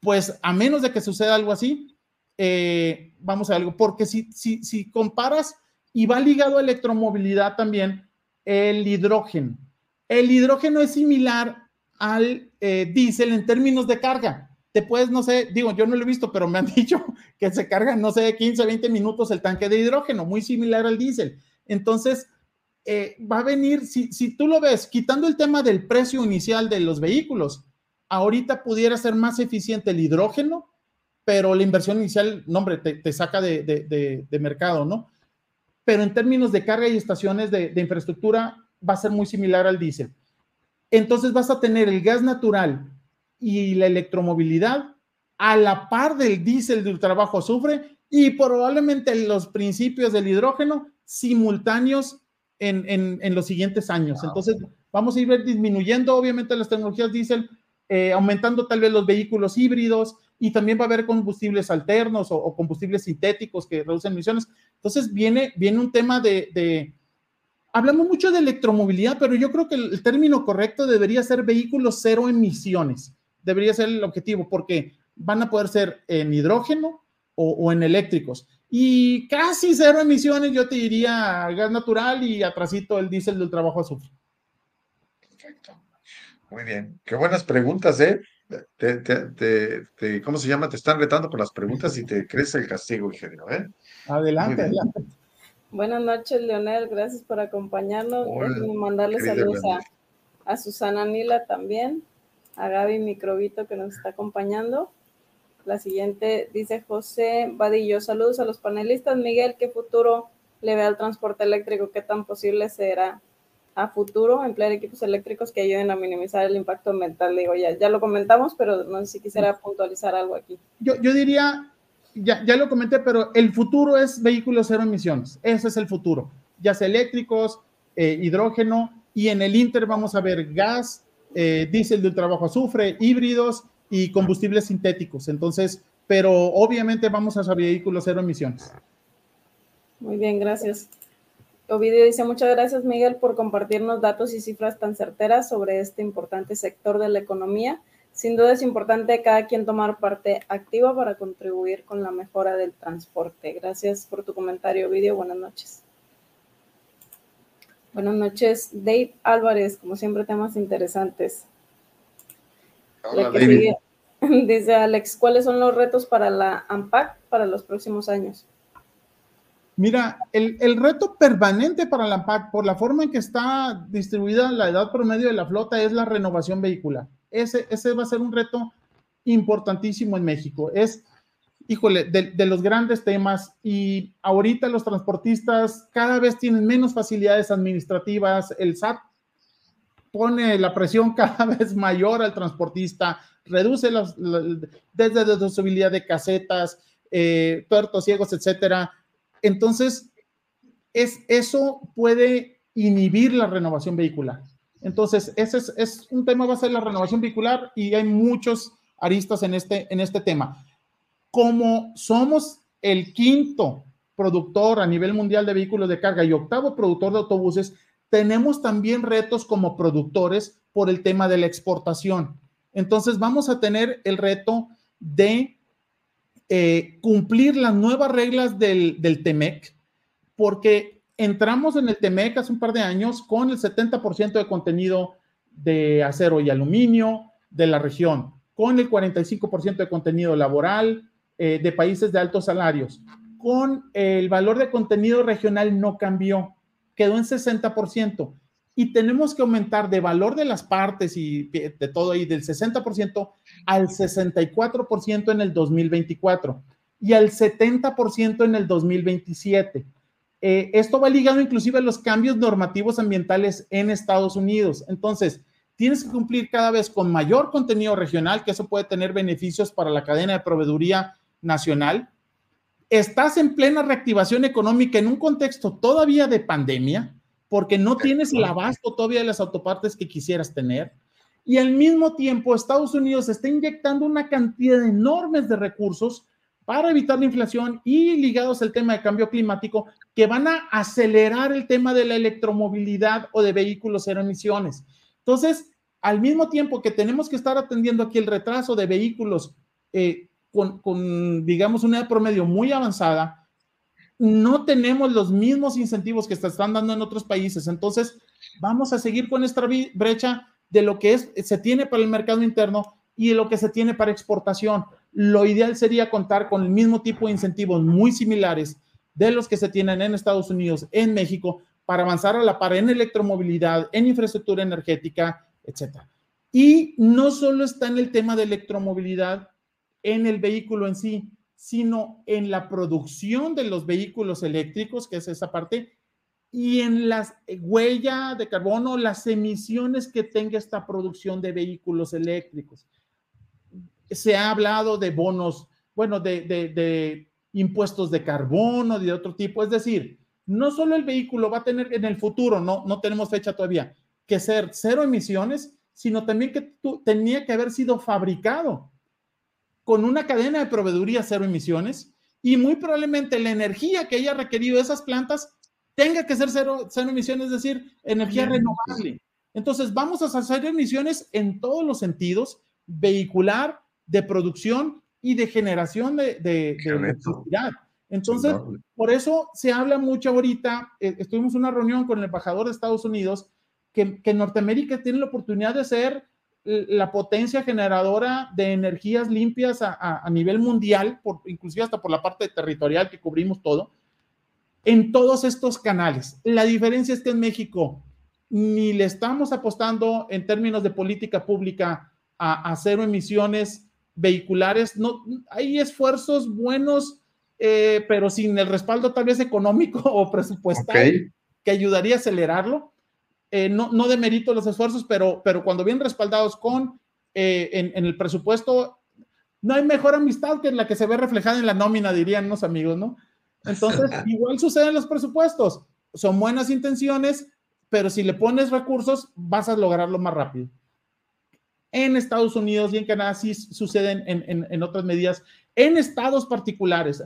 pues a menos de que suceda algo así, eh, vamos a algo, porque si, si, si comparas y va ligado a electromovilidad también, el hidrógeno. El hidrógeno es similar al eh, diésel en términos de carga te no sé, digo, yo no lo he visto, pero me han dicho que se carga, no sé, 15, 20 minutos el tanque de hidrógeno, muy similar al diésel. Entonces, eh, va a venir, si, si tú lo ves, quitando el tema del precio inicial de los vehículos, ahorita pudiera ser más eficiente el hidrógeno, pero la inversión inicial, no, hombre, te, saca de, de, de, mercado, ¿no? Pero en términos de carga y estaciones de, infraestructura, va a ser muy similar al diésel. Entonces vas a tener el gas natural y la electromovilidad a la par del diésel del trabajo azufre y probablemente los principios del hidrógeno simultáneos en, los siguientes años. Entonces, vamos a ir disminuyendo obviamente las tecnologías diésel, eh, aumentando tal vez los vehículos híbridos y también va a haber combustibles alternos o, combustibles sintéticos que reducen emisiones. Entonces viene, viene un tema de, hablamos mucho de electromovilidad, pero yo creo que el, término correcto debería ser vehículos cero emisiones. Debería ser el objetivo porque van a poder ser en hidrógeno o, o en eléctricos. Y casi cero emisiones, yo te diría gas natural y atrasito el diésel del trabajo azufre. Perfecto. Muy bien. Qué buenas preguntas, ¿eh? Te, ¿Cómo se llama? Te están retando con las preguntas y te crece el castigo, ingeniero, ¿eh? Adelante, adelante. Buenas noches, Leonel. Gracias por acompañarnos. Déjenme mandarle saludos a, a, Susana Nila también, a Gaby Microbito que nos está acompañando. La siguiente dice José Vadillo. Saludos a los panelistas. Miguel, ¿qué futuro le ve al transporte eléctrico? ¿Qué tan posible será a futuro emplear equipos eléctricos que ayuden a minimizar el impacto ambiental? Digo, ya, ya lo comentamos, pero no sé si quisiera puntualizar algo aquí. Yo, yo diría, ya, ya lo comenté, pero el futuro es vehículos cero emisiones. Ese es el futuro. Ya sea eléctricos, eh, hidrógeno, y en el Inter vamos a ver gas, eh, diésel de trabajo azufre, híbridos y combustibles sintéticos. Entonces, pero obviamente vamos a vehículos cero emisiones. Muy bien, gracias. Ovidio dice, muchas gracias Miguel por compartirnos datos y cifras tan certeras sobre este importante sector de la economía. Sin duda es importante cada quien tomar parte activa para contribuir con la mejora del transporte. Gracias por tu comentario, Ovidio. Buenas noches. Buenas noches, Dave Álvarez, como siempre temas interesantes. dice Alex, ¿cuáles son los retos para la AMPAC para los próximos años? Mira, el, reto permanente para la AMPAC, por la forma en que está distribuida la edad promedio de la flota, es la renovación vehicular. Ese, ese va a ser un reto importantísimo en México. Es, híjole, de, los grandes temas y ahorita los transportistas cada vez tienen menos facilidades administrativas. El SAT pone la presión cada vez mayor al transportista, reduce desde la deducibilidad de casetas, eh, tuertos, ciegos, etcétera. Entonces, es, eso puede inhibir la renovación vehicular. Entonces, ese es, es, un tema, va a ser la renovación vehicular y hay muchos aristas en este, en este tema. Como somos el quinto productor a nivel mundial de vehículos de carga y octavo productor de autobuses, tenemos también retos como productores por el tema de la exportación. Entonces vamos a tener el reto de eh, cumplir las nuevas reglas del, del TEMEC, porque entramos en el TEMEC hace un par de años con el 70% de contenido de acero y aluminio de la región, con el 45% de contenido laboral eh, de países de altos salarios, con el valor de contenido regional no cambió quedó en 60% y tenemos que aumentar de valor de las partes y de todo ahí del 60% al 64% en el 2024 y al 70% en el 2027. Eh, esto va ligado inclusive a los cambios normativos ambientales en Estados Unidos. Entonces, tienes que cumplir cada vez con mayor contenido regional, que eso puede tener beneficios para la cadena de proveeduría nacional, estás en plena reactivación económica en un contexto todavía de pandemia, porque no tienes el abasto todavía de las autopartes que quisieras tener. Y al mismo tiempo, Estados Unidos está inyectando una cantidad enormes de recursos para evitar la inflación y ligados al tema de cambio climático que van a acelerar el tema de la electromovilidad o de vehículos cero emisiones. Entonces, al mismo tiempo que tenemos que estar atendiendo aquí el retraso de vehículos eh, con, digamos, una edad promedio muy avanzada, no tenemos los mismos incentivos que se están dando en otros países. Entonces, vamos a seguir con esta brecha de lo que es, se tiene para el mercado interno y de lo que se tiene para exportación. Lo ideal sería contar con el mismo tipo de incentivos muy similares de los que se tienen en Estados Unidos, en México, para avanzar a la par en electromovilidad, en infraestructura energética, etc. Y no solo está en el tema de electromovilidad, en el vehículo en sí, sino en la producción de los vehículos eléctricos, que es esa parte, y en la huella de carbono, las emisiones que tenga esta producción de vehículos eléctricos. Se ha hablado de bonos, bueno, de, de impuestos de carbono, de otro tipo, es decir, no solo el vehículo va a tener en el futuro, no, no tenemos fecha todavía, que ser cero emisiones, sino también que tenía que haber sido fabricado con una cadena de proveeduría cero emisiones y muy probablemente la energía que haya requerido esas plantas tenga que ser cero, cero emisiones, es decir, energía renovable. Entonces, vamos a hacer emisiones en todos los sentidos, vehicular, de producción y de generación de, electricidad. Entonces, por eso se habla mucho ahorita, eh, estuvimos en una reunión con el embajador de Estados Unidos, que, que Norteamérica tiene la oportunidad de ser la potencia generadora de energías limpias a, a, nivel mundial, por, inclusive hasta por la parte territorial que cubrimos todo, en todos estos canales. La diferencia es que en México ni le estamos apostando en términos de política pública a, a cero emisiones vehiculares. No, hay esfuerzos buenos, eh, pero sin el respaldo tal vez económico o presupuestal que ayudaría a acelerarlo. Eh, no, no demerito los esfuerzos, pero, pero cuando vienen respaldados con eh, en, en, el presupuesto, no hay mejor amistad que la que se ve reflejada en la nómina, dirían unos amigos, ¿no? Entonces, igual sucede en los presupuestos. Son buenas intenciones, pero si le pones recursos, vas a lograrlo más rápido. En Estados Unidos y en Canadá sí suceden en, en, en otras medidas, en estados particulares.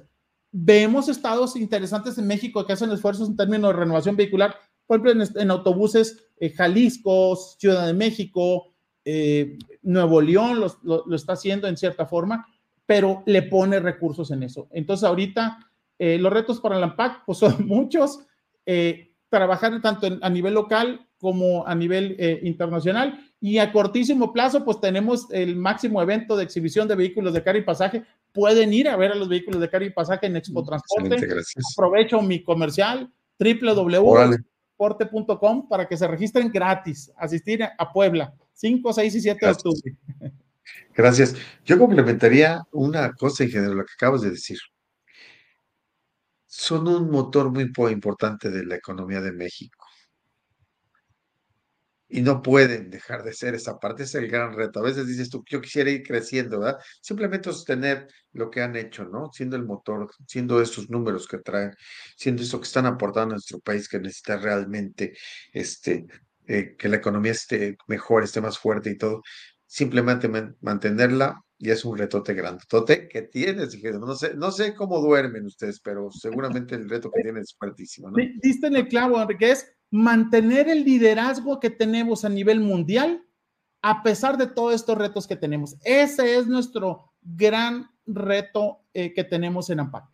Vemos estados interesantes en México que hacen esfuerzos en términos de renovación vehicular, por ejemplo, en, en autobuses, eh, Jalisco, Ciudad de México, eh, Nuevo León lo, lo, lo, está haciendo en cierta forma, pero le pone recursos en eso. Entonces, ahorita eh, los retos para la AMPAC pues, son muchos. Eh, trabajar tanto en, a nivel local como a nivel internacional. Y a cortísimo plazo, pues tenemos el máximo evento de exhibición de vehículos de carga y pasaje. Pueden ir a ver a los vehículos de carga y pasaje en Expo Transporte. Aprovecho mi comercial www.porte.com para que se registren gratis, asistir a Puebla, 5, 6 y 7 gracias. de octubre. Gracias. Yo complementaría una cosa en general, lo que acabas de decir son un motor muy importante de la economía de México. Y no pueden dejar de ser esa parte, es el gran reto. A veces dices tú, yo quisiera ir creciendo, ¿verdad? Simplemente sostener lo que han hecho, ¿no? Siendo el motor, siendo esos números que traen, siendo eso que están aportando a nuestro país que necesita realmente este, eh, que la economía esté mejor, esté más fuerte y todo. Simplemente man mantenerla y es un retote grandote que tienes, no sé, no sé cómo duermen ustedes, pero seguramente el reto que tienen es fuertísimo, ¿no? Diste en el clavo, Enrique, es mantener el liderazgo que tenemos a nivel mundial a pesar de todos estos retos que tenemos. Ese es nuestro gran reto eh, que tenemos en AMPAC.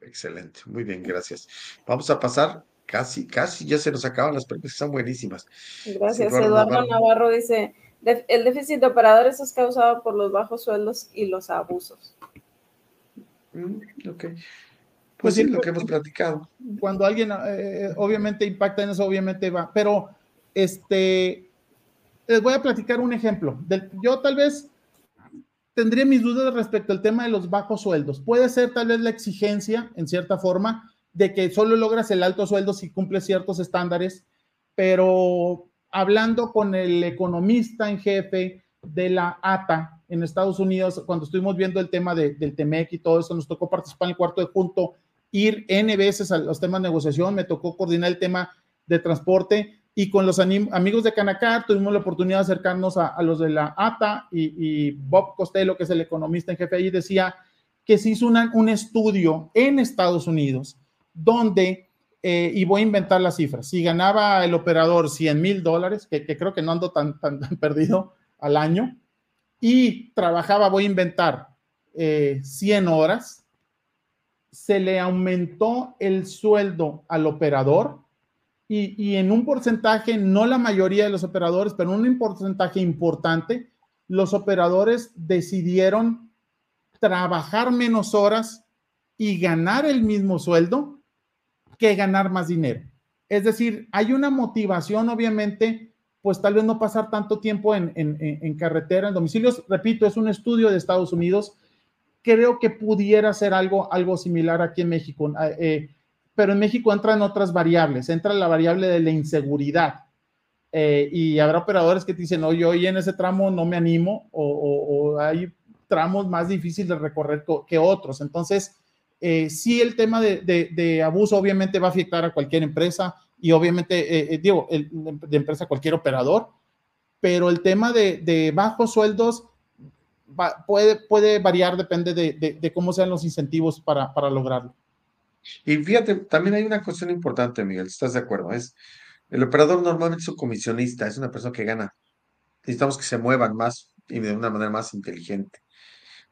Excelente, muy bien, gracias. Vamos a pasar, casi, casi ya se nos acaban las preguntas, están buenísimas. Gracias, Eduardo, Eduardo Navarro. Navarro dice, el déficit de operadores es causado por los bajos sueldos y los abusos. Mm, ok. Pues, pues sí, lo que hemos platicado. Cuando alguien eh, obviamente impacta en eso, obviamente va. Pero este, les voy a platicar un ejemplo. Del, yo tal vez tendría mis dudas respecto al tema de los bajos sueldos. Puede ser tal vez la exigencia, en cierta forma, de que solo logras el alto sueldo si cumples ciertos estándares, pero hablando con el economista en jefe de la ATA en Estados Unidos, cuando estuvimos viendo el tema de, del TEMEC y todo eso, nos tocó participar en el cuarto de junto, ir N veces a los temas de negociación, me tocó coordinar el tema de transporte y con los amigos de Canacar tuvimos la oportunidad de acercarnos a, los de la ATA y, Bob Costello, que es el economista en jefe, ahí decía que se hizo un estudio en Estados Unidos donde eh, y voy a inventar las cifras. Si ganaba el operador 100 mil dólares, que, que, creo que no ando tan, tan, tan, perdido al año, y trabajaba, voy a inventar, eh, 100 horas, se le aumentó el sueldo al operador y, y, en un porcentaje, no la mayoría de los operadores, pero un porcentaje importante, los operadores decidieron trabajar menos horas y ganar el mismo sueldo que ganar más dinero. Es decir, hay una motivación, obviamente, pues tal vez no pasar tanto tiempo en, en, en carretera, en domicilios. Repito, es un estudio de Estados Unidos. Creo que pudiera ser algo, algo similar aquí en México, eh, pero en México entran otras variables. Entra la variable de la inseguridad. Eh, y habrá operadores que te dicen, no, yo hoy en ese tramo no me animo, o, o, o hay tramos más difíciles de recorrer que otros. Entonces, eh, sí el tema de, de, de, abuso obviamente va a afectar a cualquier empresa, y obviamente, eh, digo, de empresa cualquier operador, pero el tema de, bajos sueldos puede, puede variar, depende de, cómo sean los incentivos para, para lograrlo. Y fíjate, también hay una cuestión importante, Miguel, ¿estás de acuerdo? Es el operador normalmente es un comisionista, es una persona que gana. Necesitamos que se muevan más y de una manera más inteligente.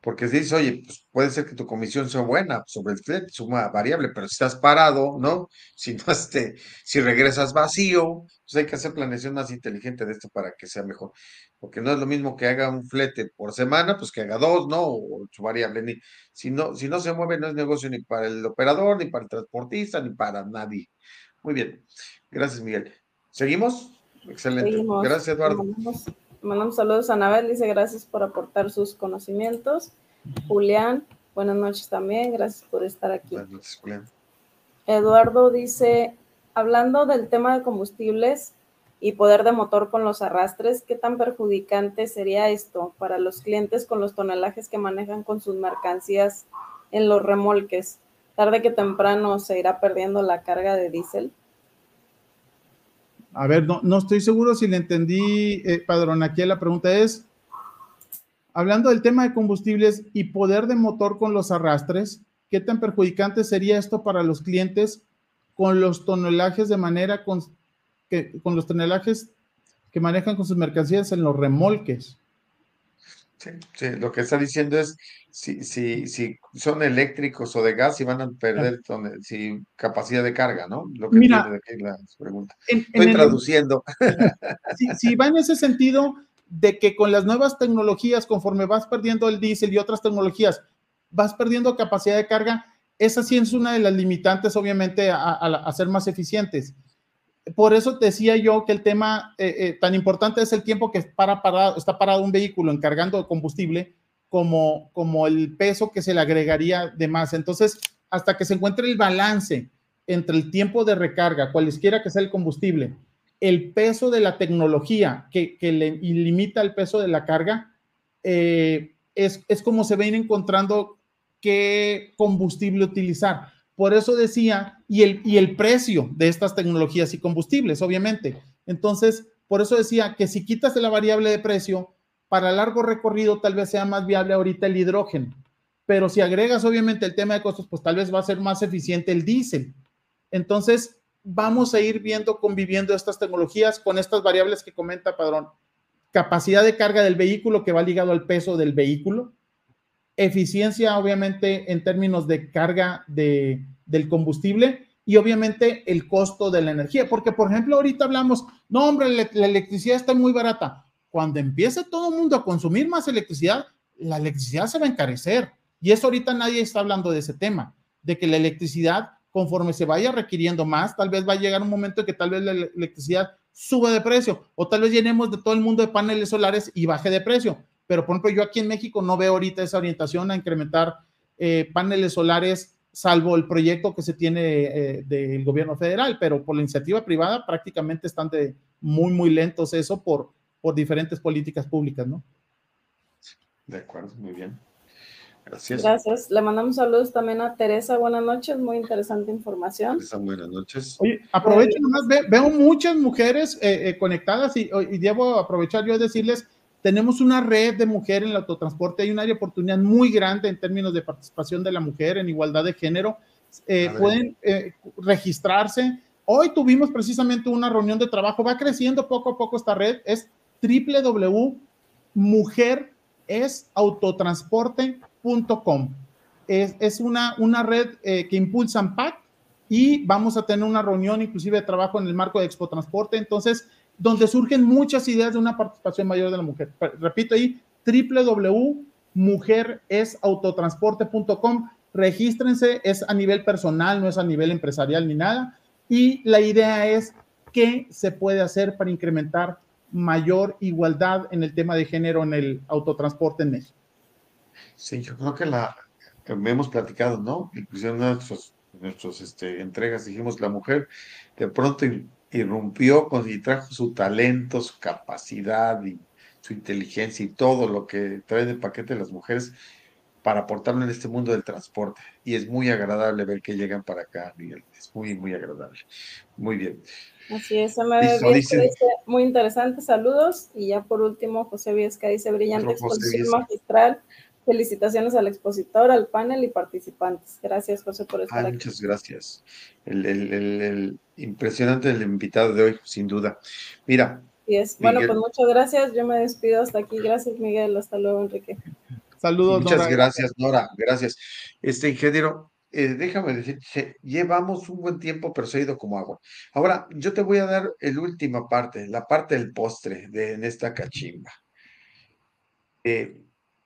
Porque dices, oye, pues puede ser que tu comisión sea buena sobre el flete, suma variable, pero si estás parado, ¿no? Si no este, si regresas vacío, pues hay que hacer planeación más inteligente de esto para que sea mejor. Porque no es lo mismo que haga un flete por semana, pues que haga dos, ¿no? O su variable. Ni, si, no, si no se mueve, no es negocio ni para el operador, ni para el transportista, ni para nadie. Muy bien. Gracias, Miguel. ¿Seguimos? Excelente. Gracias, Eduardo mandamos saludos a Anabel, dice gracias por aportar sus conocimientos. Julián, buenas noches también, gracias por estar aquí. Buenas noches, Julián. Eduardo dice, hablando del tema de combustibles y poder de motor con los arrastres, ¿qué tan perjudicante sería esto para los clientes con los tonelajes que manejan con sus mercancías en los remolques? Tarde que temprano se irá perdiendo la carga de diésel. A ver, no, estoy seguro si le entendí, eh, Padrón. Aquí la pregunta es, hablando del tema de combustibles y poder de motor con los arrastres, ¿qué tan perjudicante sería esto para los clientes con los tonelajes de manera con, que, con los tonelajes que manejan con sus mercancías en los remolques? Sí, lo que está diciendo es si, si, si son eléctricos o de gas, si van a perder si, capacidad de carga, ¿no? Lo que Mira, la pregunta. Estoy traduciendo. Si, va en ese sentido de que con las nuevas tecnologías, conforme vas perdiendo el diésel y otras tecnologías, vas perdiendo capacidad de carga, esa sí es una de las limitantes, obviamente, a, a ser más eficientes por eso decía yo que el tema eh, eh, tan importante es el tiempo que para parado, está parado un vehículo encargando combustible como, como el peso que se le agregaría de más. Entonces, hasta que se encuentre el balance entre el tiempo de recarga, cualesquiera que sea el combustible, el peso de la tecnología que, que le limita el peso de la carga, eh, es, es como se ven encontrando qué combustible utilizar. Por eso decía, y el, y el precio de estas tecnologías y combustibles, obviamente. Entonces, por eso decía que si quitas la variable de precio, para largo recorrido tal vez sea más viable ahorita el hidrógeno. Pero si agregas obviamente el tema de costos, pues tal vez va a ser más eficiente el diésel. Entonces, vamos a ir viendo, conviviendo estas tecnologías con estas variables que comenta Padrón. Capacidad de carga del vehículo que va ligado al peso del vehículo, eficiencia, obviamente, en términos de carga de, del combustible y obviamente el costo de la energía. Porque, por ejemplo, ahorita hablamos, no, hombre, la, electricidad está muy barata. Cuando empiece todo el mundo a consumir más electricidad, la electricidad se va a encarecer. Y eso ahorita nadie está hablando de ese tema, de que la electricidad, conforme se vaya requiriendo más, tal vez va a llegar un momento en que tal vez la electricidad suba de precio o tal vez llenemos de todo el mundo de paneles solares y baje de precio pero por ejemplo yo aquí en México no veo ahorita esa orientación a incrementar eh, paneles solares, salvo el proyecto que se tiene eh, del gobierno federal, pero por la iniciativa privada prácticamente están de muy, muy lentos eso por, por diferentes políticas públicas, ¿no? De acuerdo, muy bien. Gracias. Gracias. Le mandamos saludos también a Teresa. Buenas noches, muy interesante información. Teresa, buenas noches. Oye, aprovecho nomás, veo muchas mujeres eh, conectadas y, y, debo aprovechar yo a decirles tenemos una red de mujeres en el autotransporte, hay una oportunidad muy grande en términos de participación de la mujer en igualdad de género. Eh, pueden eh, registrarse. Hoy tuvimos precisamente una reunión de trabajo, va creciendo poco a poco esta red, es www.mujeresautotransporte.com. Es, es una, una red eh, que impulsa AMPAC y vamos a tener una reunión inclusive de trabajo en el marco de Expo Transporte. Entonces, donde surgen muchas ideas de una participación mayor de la mujer. Repito ahí, www.mujeresautotransporte.com. Regístrense, es a nivel personal, no es a nivel empresarial ni nada. Y la idea es qué se puede hacer para incrementar mayor igualdad en el tema de género en el autotransporte en México. Sí, yo creo que la hemos platicado, ¿no? Incluso en nuestras este, entregas dijimos la mujer de pronto irrumpió con, y trajo su talento, su capacidad y su inteligencia y todo lo que trae de paquete las mujeres, para aportarlo en este mundo del transporte. Y es muy agradable ver que llegan para acá, Miguel. Es muy, muy agradable. Muy bien. Así es, muy interesante, saludos. Y ya por último, José Viesca dice, brillante exposición magistral. Felicitaciones al expositor, al panel y participantes. Gracias, José, por estar aquí. Muchas gracias. El, el, el, impresionante el invitado de hoy, sin duda. Mira. Bueno, pues muchas gracias. Yo me despido hasta aquí. Gracias, Miguel. Hasta luego, Enrique. Saludos, Muchas gracias, Nora. Gracias. Este ingeniero, eh, déjame decir, llevamos un buen tiempo, pero se ha ido como agua. Ahora, yo te voy a dar la última parte, la parte del postre de en esta cachimba. Eh,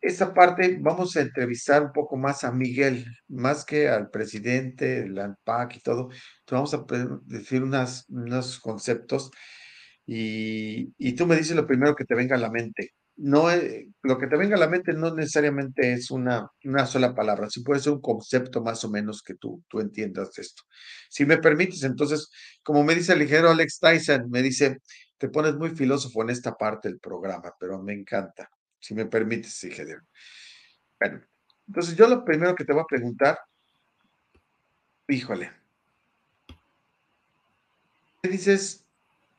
esta parte vamos a entrevistar un poco más a Miguel, más que al presidente, el ANPAC y todo. vamos a decir unas, unos conceptos y, y, tú me dices lo primero que te venga a la mente no lo que te venga a la mente no necesariamente es una, una sola palabra, sí puede ser un concepto más o menos que tú, tú entiendas esto. Si me permites, entonces, como me dice el ligero Alex Tyson, me dice, te pones muy filósofo en esta parte del programa, pero me encanta. Si me permites. Bueno, entonces yo lo primero que te voy a preguntar, híjole, ¿qué dices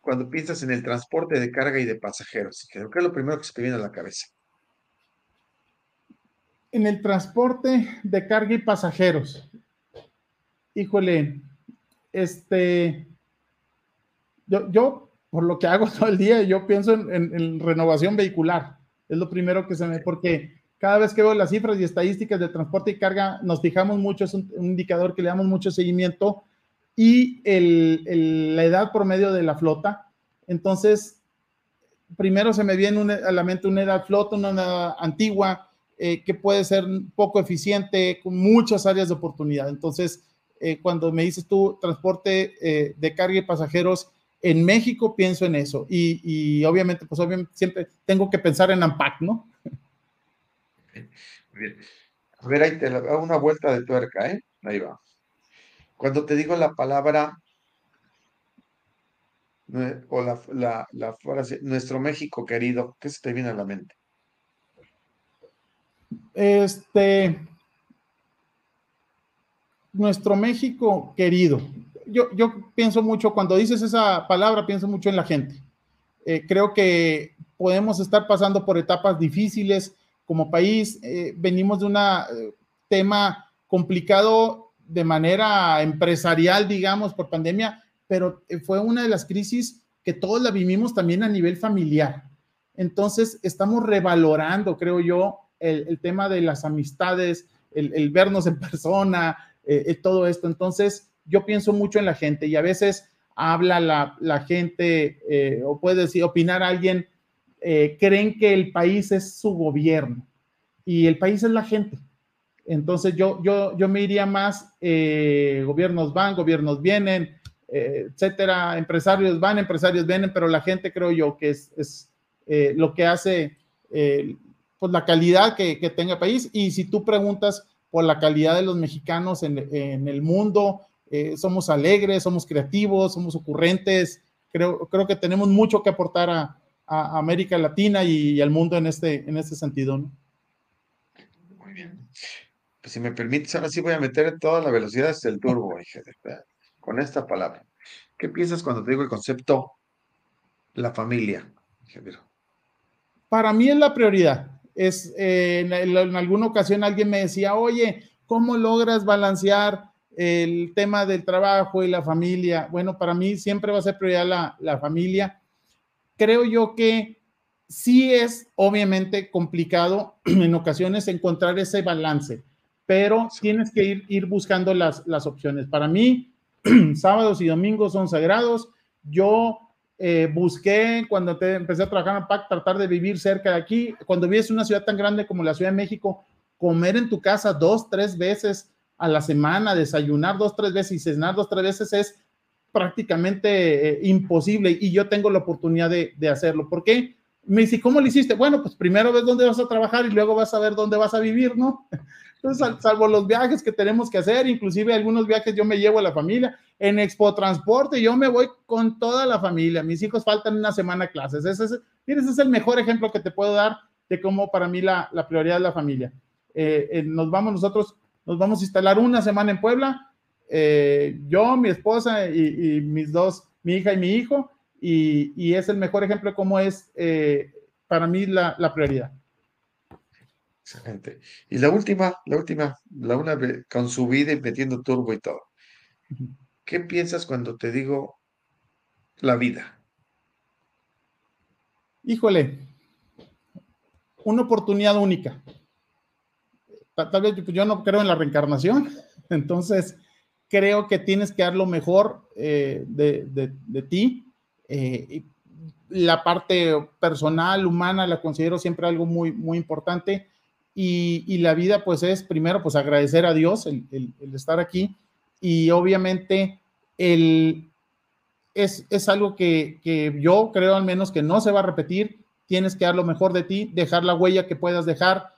cuando piensas en el transporte de carga y de pasajeros? Que es lo primero que se te viene a la cabeza. En el transporte de carga y pasajeros. Híjole, este, yo, yo por lo que hago todo el día, yo pienso en, renovación vehicular. Es lo primero que se me, porque cada vez que veo las cifras y estadísticas de transporte y carga, nos fijamos mucho, es un, indicador que le damos mucho seguimiento y el, la edad promedio de la flota. Entonces, primero se me viene a la mente una edad flota, una edad antigua, eh, que puede ser poco eficiente, con muchas áreas de oportunidad. Entonces, eh, cuando me dices tú transporte eh, de carga y pasajeros en México, pienso en eso. Y, obviamente, pues obviamente siempre tengo que pensar en AMPAC, ¿no? Bien. A ver, ahí te hago una vuelta de tuerca, ¿eh? Ahí va. Cuando te digo la palabra o la, frase, nuestro México querido, ¿qué se te viene a la mente? Este, nuestro México querido. Yo, pienso mucho, cuando dices esa palabra, pienso mucho en la gente. Eh, creo que podemos estar pasando por etapas difíciles como país. Eh, venimos de un eh, tema complicado de manera empresarial, digamos, por pandemia, pero fue una de las crisis que todos la vivimos también a nivel familiar. Entonces, estamos revalorando, creo yo, el, tema de las amistades, el, vernos en persona, todo esto. Entonces, yo pienso mucho en la gente y a veces habla la, gente o puede decir, opinar a alguien, creen que el país es su gobierno y el país es la gente. Entonces yo, yo, yo me iría más, eh, gobiernos van, gobiernos vienen, eh, etcétera, empresarios van, empresarios vienen, pero la gente creo yo que es, es eh, lo que hace pues la calidad que, que tenga el país. Y si tú preguntas por la calidad de los mexicanos en, en el mundo, somos alegres, somos creativos, somos ocurrentes, creo, creo que tenemos mucho que aportar a, a América Latina y, y, al mundo en este, en este sentido. ¿no? Muy bien. Pues, si me permites, ahora sí voy a meter toda la velocidad hasta el turbo, con esta palabra. ¿Qué piensas cuando te digo el concepto la familia, Para mí es la prioridad. Es, eh, en, alguna ocasión alguien me decía, oye, ¿cómo logras balancear el tema del trabajo y la familia? Bueno, para mí siempre va a ser prioridad la, la familia. Creo yo que sí es obviamente complicado en ocasiones encontrar ese balance pero tienes que ir, ir buscando las, las opciones. Para mí, sábados y domingos son sagrados. Yo eh, busqué cuando te, empecé a trabajar en PAC tratar de vivir cerca de aquí. Cuando vives en una ciudad tan grande como la Ciudad de México, comer en tu casa dos, tres veces a la semana, desayunar dos, tres veces y cenar dos, tres veces es prácticamente eh, imposible y yo tengo la oportunidad de, de, hacerlo. ¿Por qué? Me dice, ¿cómo lo hiciste? Bueno, pues primero ves dónde vas a trabajar y luego vas a ver dónde vas a vivir, ¿no? Entonces, salvo los viajes que tenemos que hacer, inclusive algunos viajes yo me llevo a la familia. En Expo Transporte yo me voy con toda la familia. Mis hijos faltan una semana clases. Ese es, ese es el mejor ejemplo que te puedo dar de cómo para mí la, la prioridad es la familia. eh, nos vamos nosotros, nos vamos a instalar una semana en Puebla, yo, mi esposa y, mis dos, mi hija y mi hijo, y, es el mejor ejemplo de cómo es para mí la, la prioridad. Excelente. Y la última, la última, la una con su vida y metiendo turbo y todo. ¿Qué piensas cuando te digo la vida? Híjole, una oportunidad única. Tal vez yo no creo en la reencarnación, entonces creo que tienes que dar lo mejor eh, de, ti. Eh, la parte personal, humana, la considero siempre algo muy, muy importante y, la vida pues es primero pues agradecer a Dios el, estar aquí y obviamente el, es, es algo que, que, yo creo al menos que no se va a repetir, tienes que dar lo mejor de ti, dejar la huella que puedas dejar,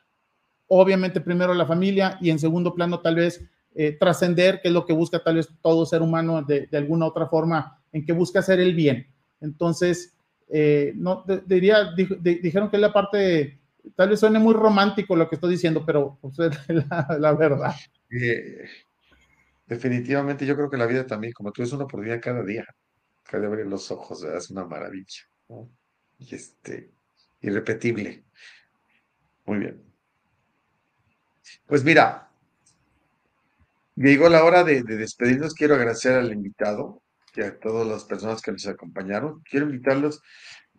obviamente primero la familia y en segundo plano tal vez eh, trascender, que es lo que busca tal vez todo ser humano de, de, alguna otra forma, en que busca hacer el bien. Entonces, eh, no, diría, dijeron que es la parte tal vez suene muy romántico lo que estoy diciendo, pero pues, es la, verdad. Eh, definitivamente yo creo que la vida también, como tú, es una oportunidad cada día. Cada abrir los ojos, es una maravilla. Y este, irrepetible. Muy bien. Pues mira, llegó la hora de, de, despedirnos. Quiero agradecer al invitado y a todas las personas que nos acompañaron. Quiero invitarlos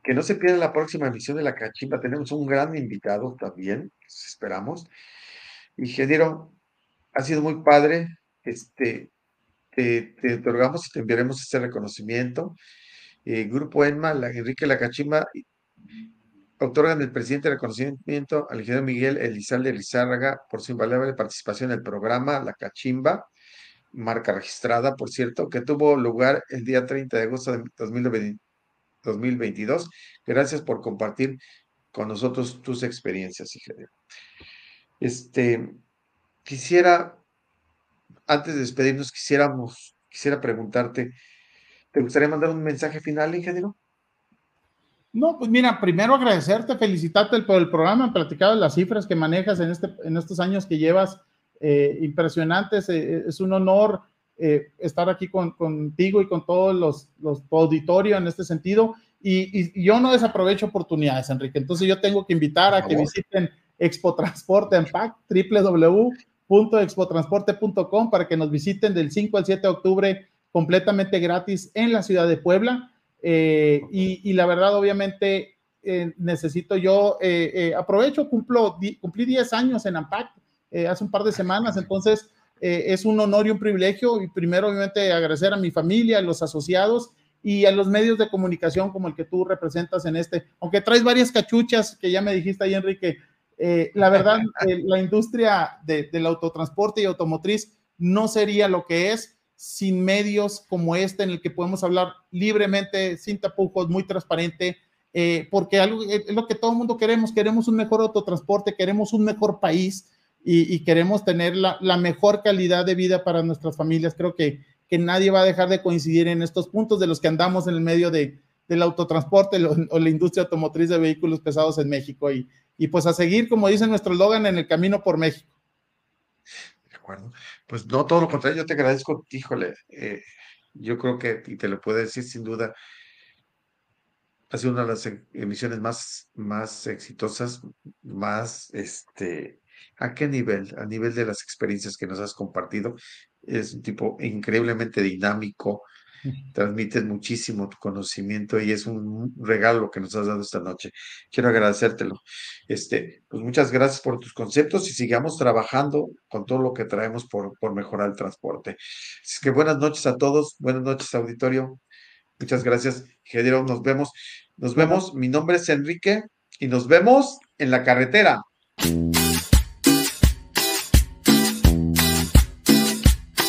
que no se pierda la próxima emisión de La Cachimba. Tenemos un gran invitado también, esperamos. Ingeniero, ha sido muy padre. Este, te, otorgamos y te enviaremos este reconocimiento. Eh, Grupo ENMA, la, Enrique La Cachimba, otorgan el presidente de reconocimiento al ingeniero Miguel Elizalde Lizárraga por su invaluable participación en el programa La Cachimba, marca registrada, por cierto, que tuvo lugar el día 30 de agosto de 2020 2022. Gracias por compartir con nosotros tus experiencias, ingeniero. Este, quisiera, antes de despedirnos, quisiéramos, quisiera preguntarte, ¿te gustaría mandar un mensaje final, ingeniero? No, pues mira, primero agradecerte, felicitarte por el programa, platicado las cifras que manejas en, este, en estos años que llevas, eh, impresionantes, eh, es un honor eh, estar aquí contigo y con todos los, los auditorio en este sentido. Y, yo no desaprovecho oportunidades, Enrique. Entonces yo tengo que invitar a que visiten Expo Transporte en PAC, www.expotransporte.com para que nos visiten del 5 al 7 de octubre completamente gratis en la ciudad de Puebla. Eh, y, la verdad, obviamente, eh, necesito yo, aprovecho, cumplo, cumplí 10 años en AMPAC hace un par de semanas, entonces eh, es un honor y un privilegio. Y primero, obviamente, agradecer a mi familia, a los asociados y a los medios de comunicación como el que tú representas en este. Aunque traes varias cachuchas que ya me dijiste ahí, Enrique, eh, la verdad, eh, la industria del autotransporte y automotriz no sería lo que es sin medios como este en el que podemos hablar libremente, sin tapujos, muy transparente, porque algo, es lo que todo el mundo queremos, queremos un mejor autotransporte, queremos un mejor país y, queremos tener la, mejor calidad de vida para nuestras familias. Creo que, que nadie va a dejar de coincidir en estos puntos de los que andamos en el medio de, del autotransporte o la industria automotriz de vehículos pesados en México. Y, y pues a seguir, como dice nuestro eslogan, en el camino por México. De acuerdo. Pues no, todo lo contrario, yo te agradezco, híjole, eh, yo creo que, y te lo puedo decir sin duda, ha sido una de las emisiones más, más exitosas, más este, ¿A qué nivel? A nivel de las experiencias que nos has compartido. Es un tipo increíblemente dinámico, transmites muchísimo tu conocimiento y es un regalo que nos has dado esta noche. Quiero agradecértelo. Este, pues muchas gracias por tus conceptos y sigamos trabajando con todo lo que traemos por, por mejorar el transporte. Así que buenas noches a todos, buenas noches auditorio. Muchas gracias, ingeniero. Nos vemos. Nos vemos. Mi nombre es Enrique y nos vemos en la carretera.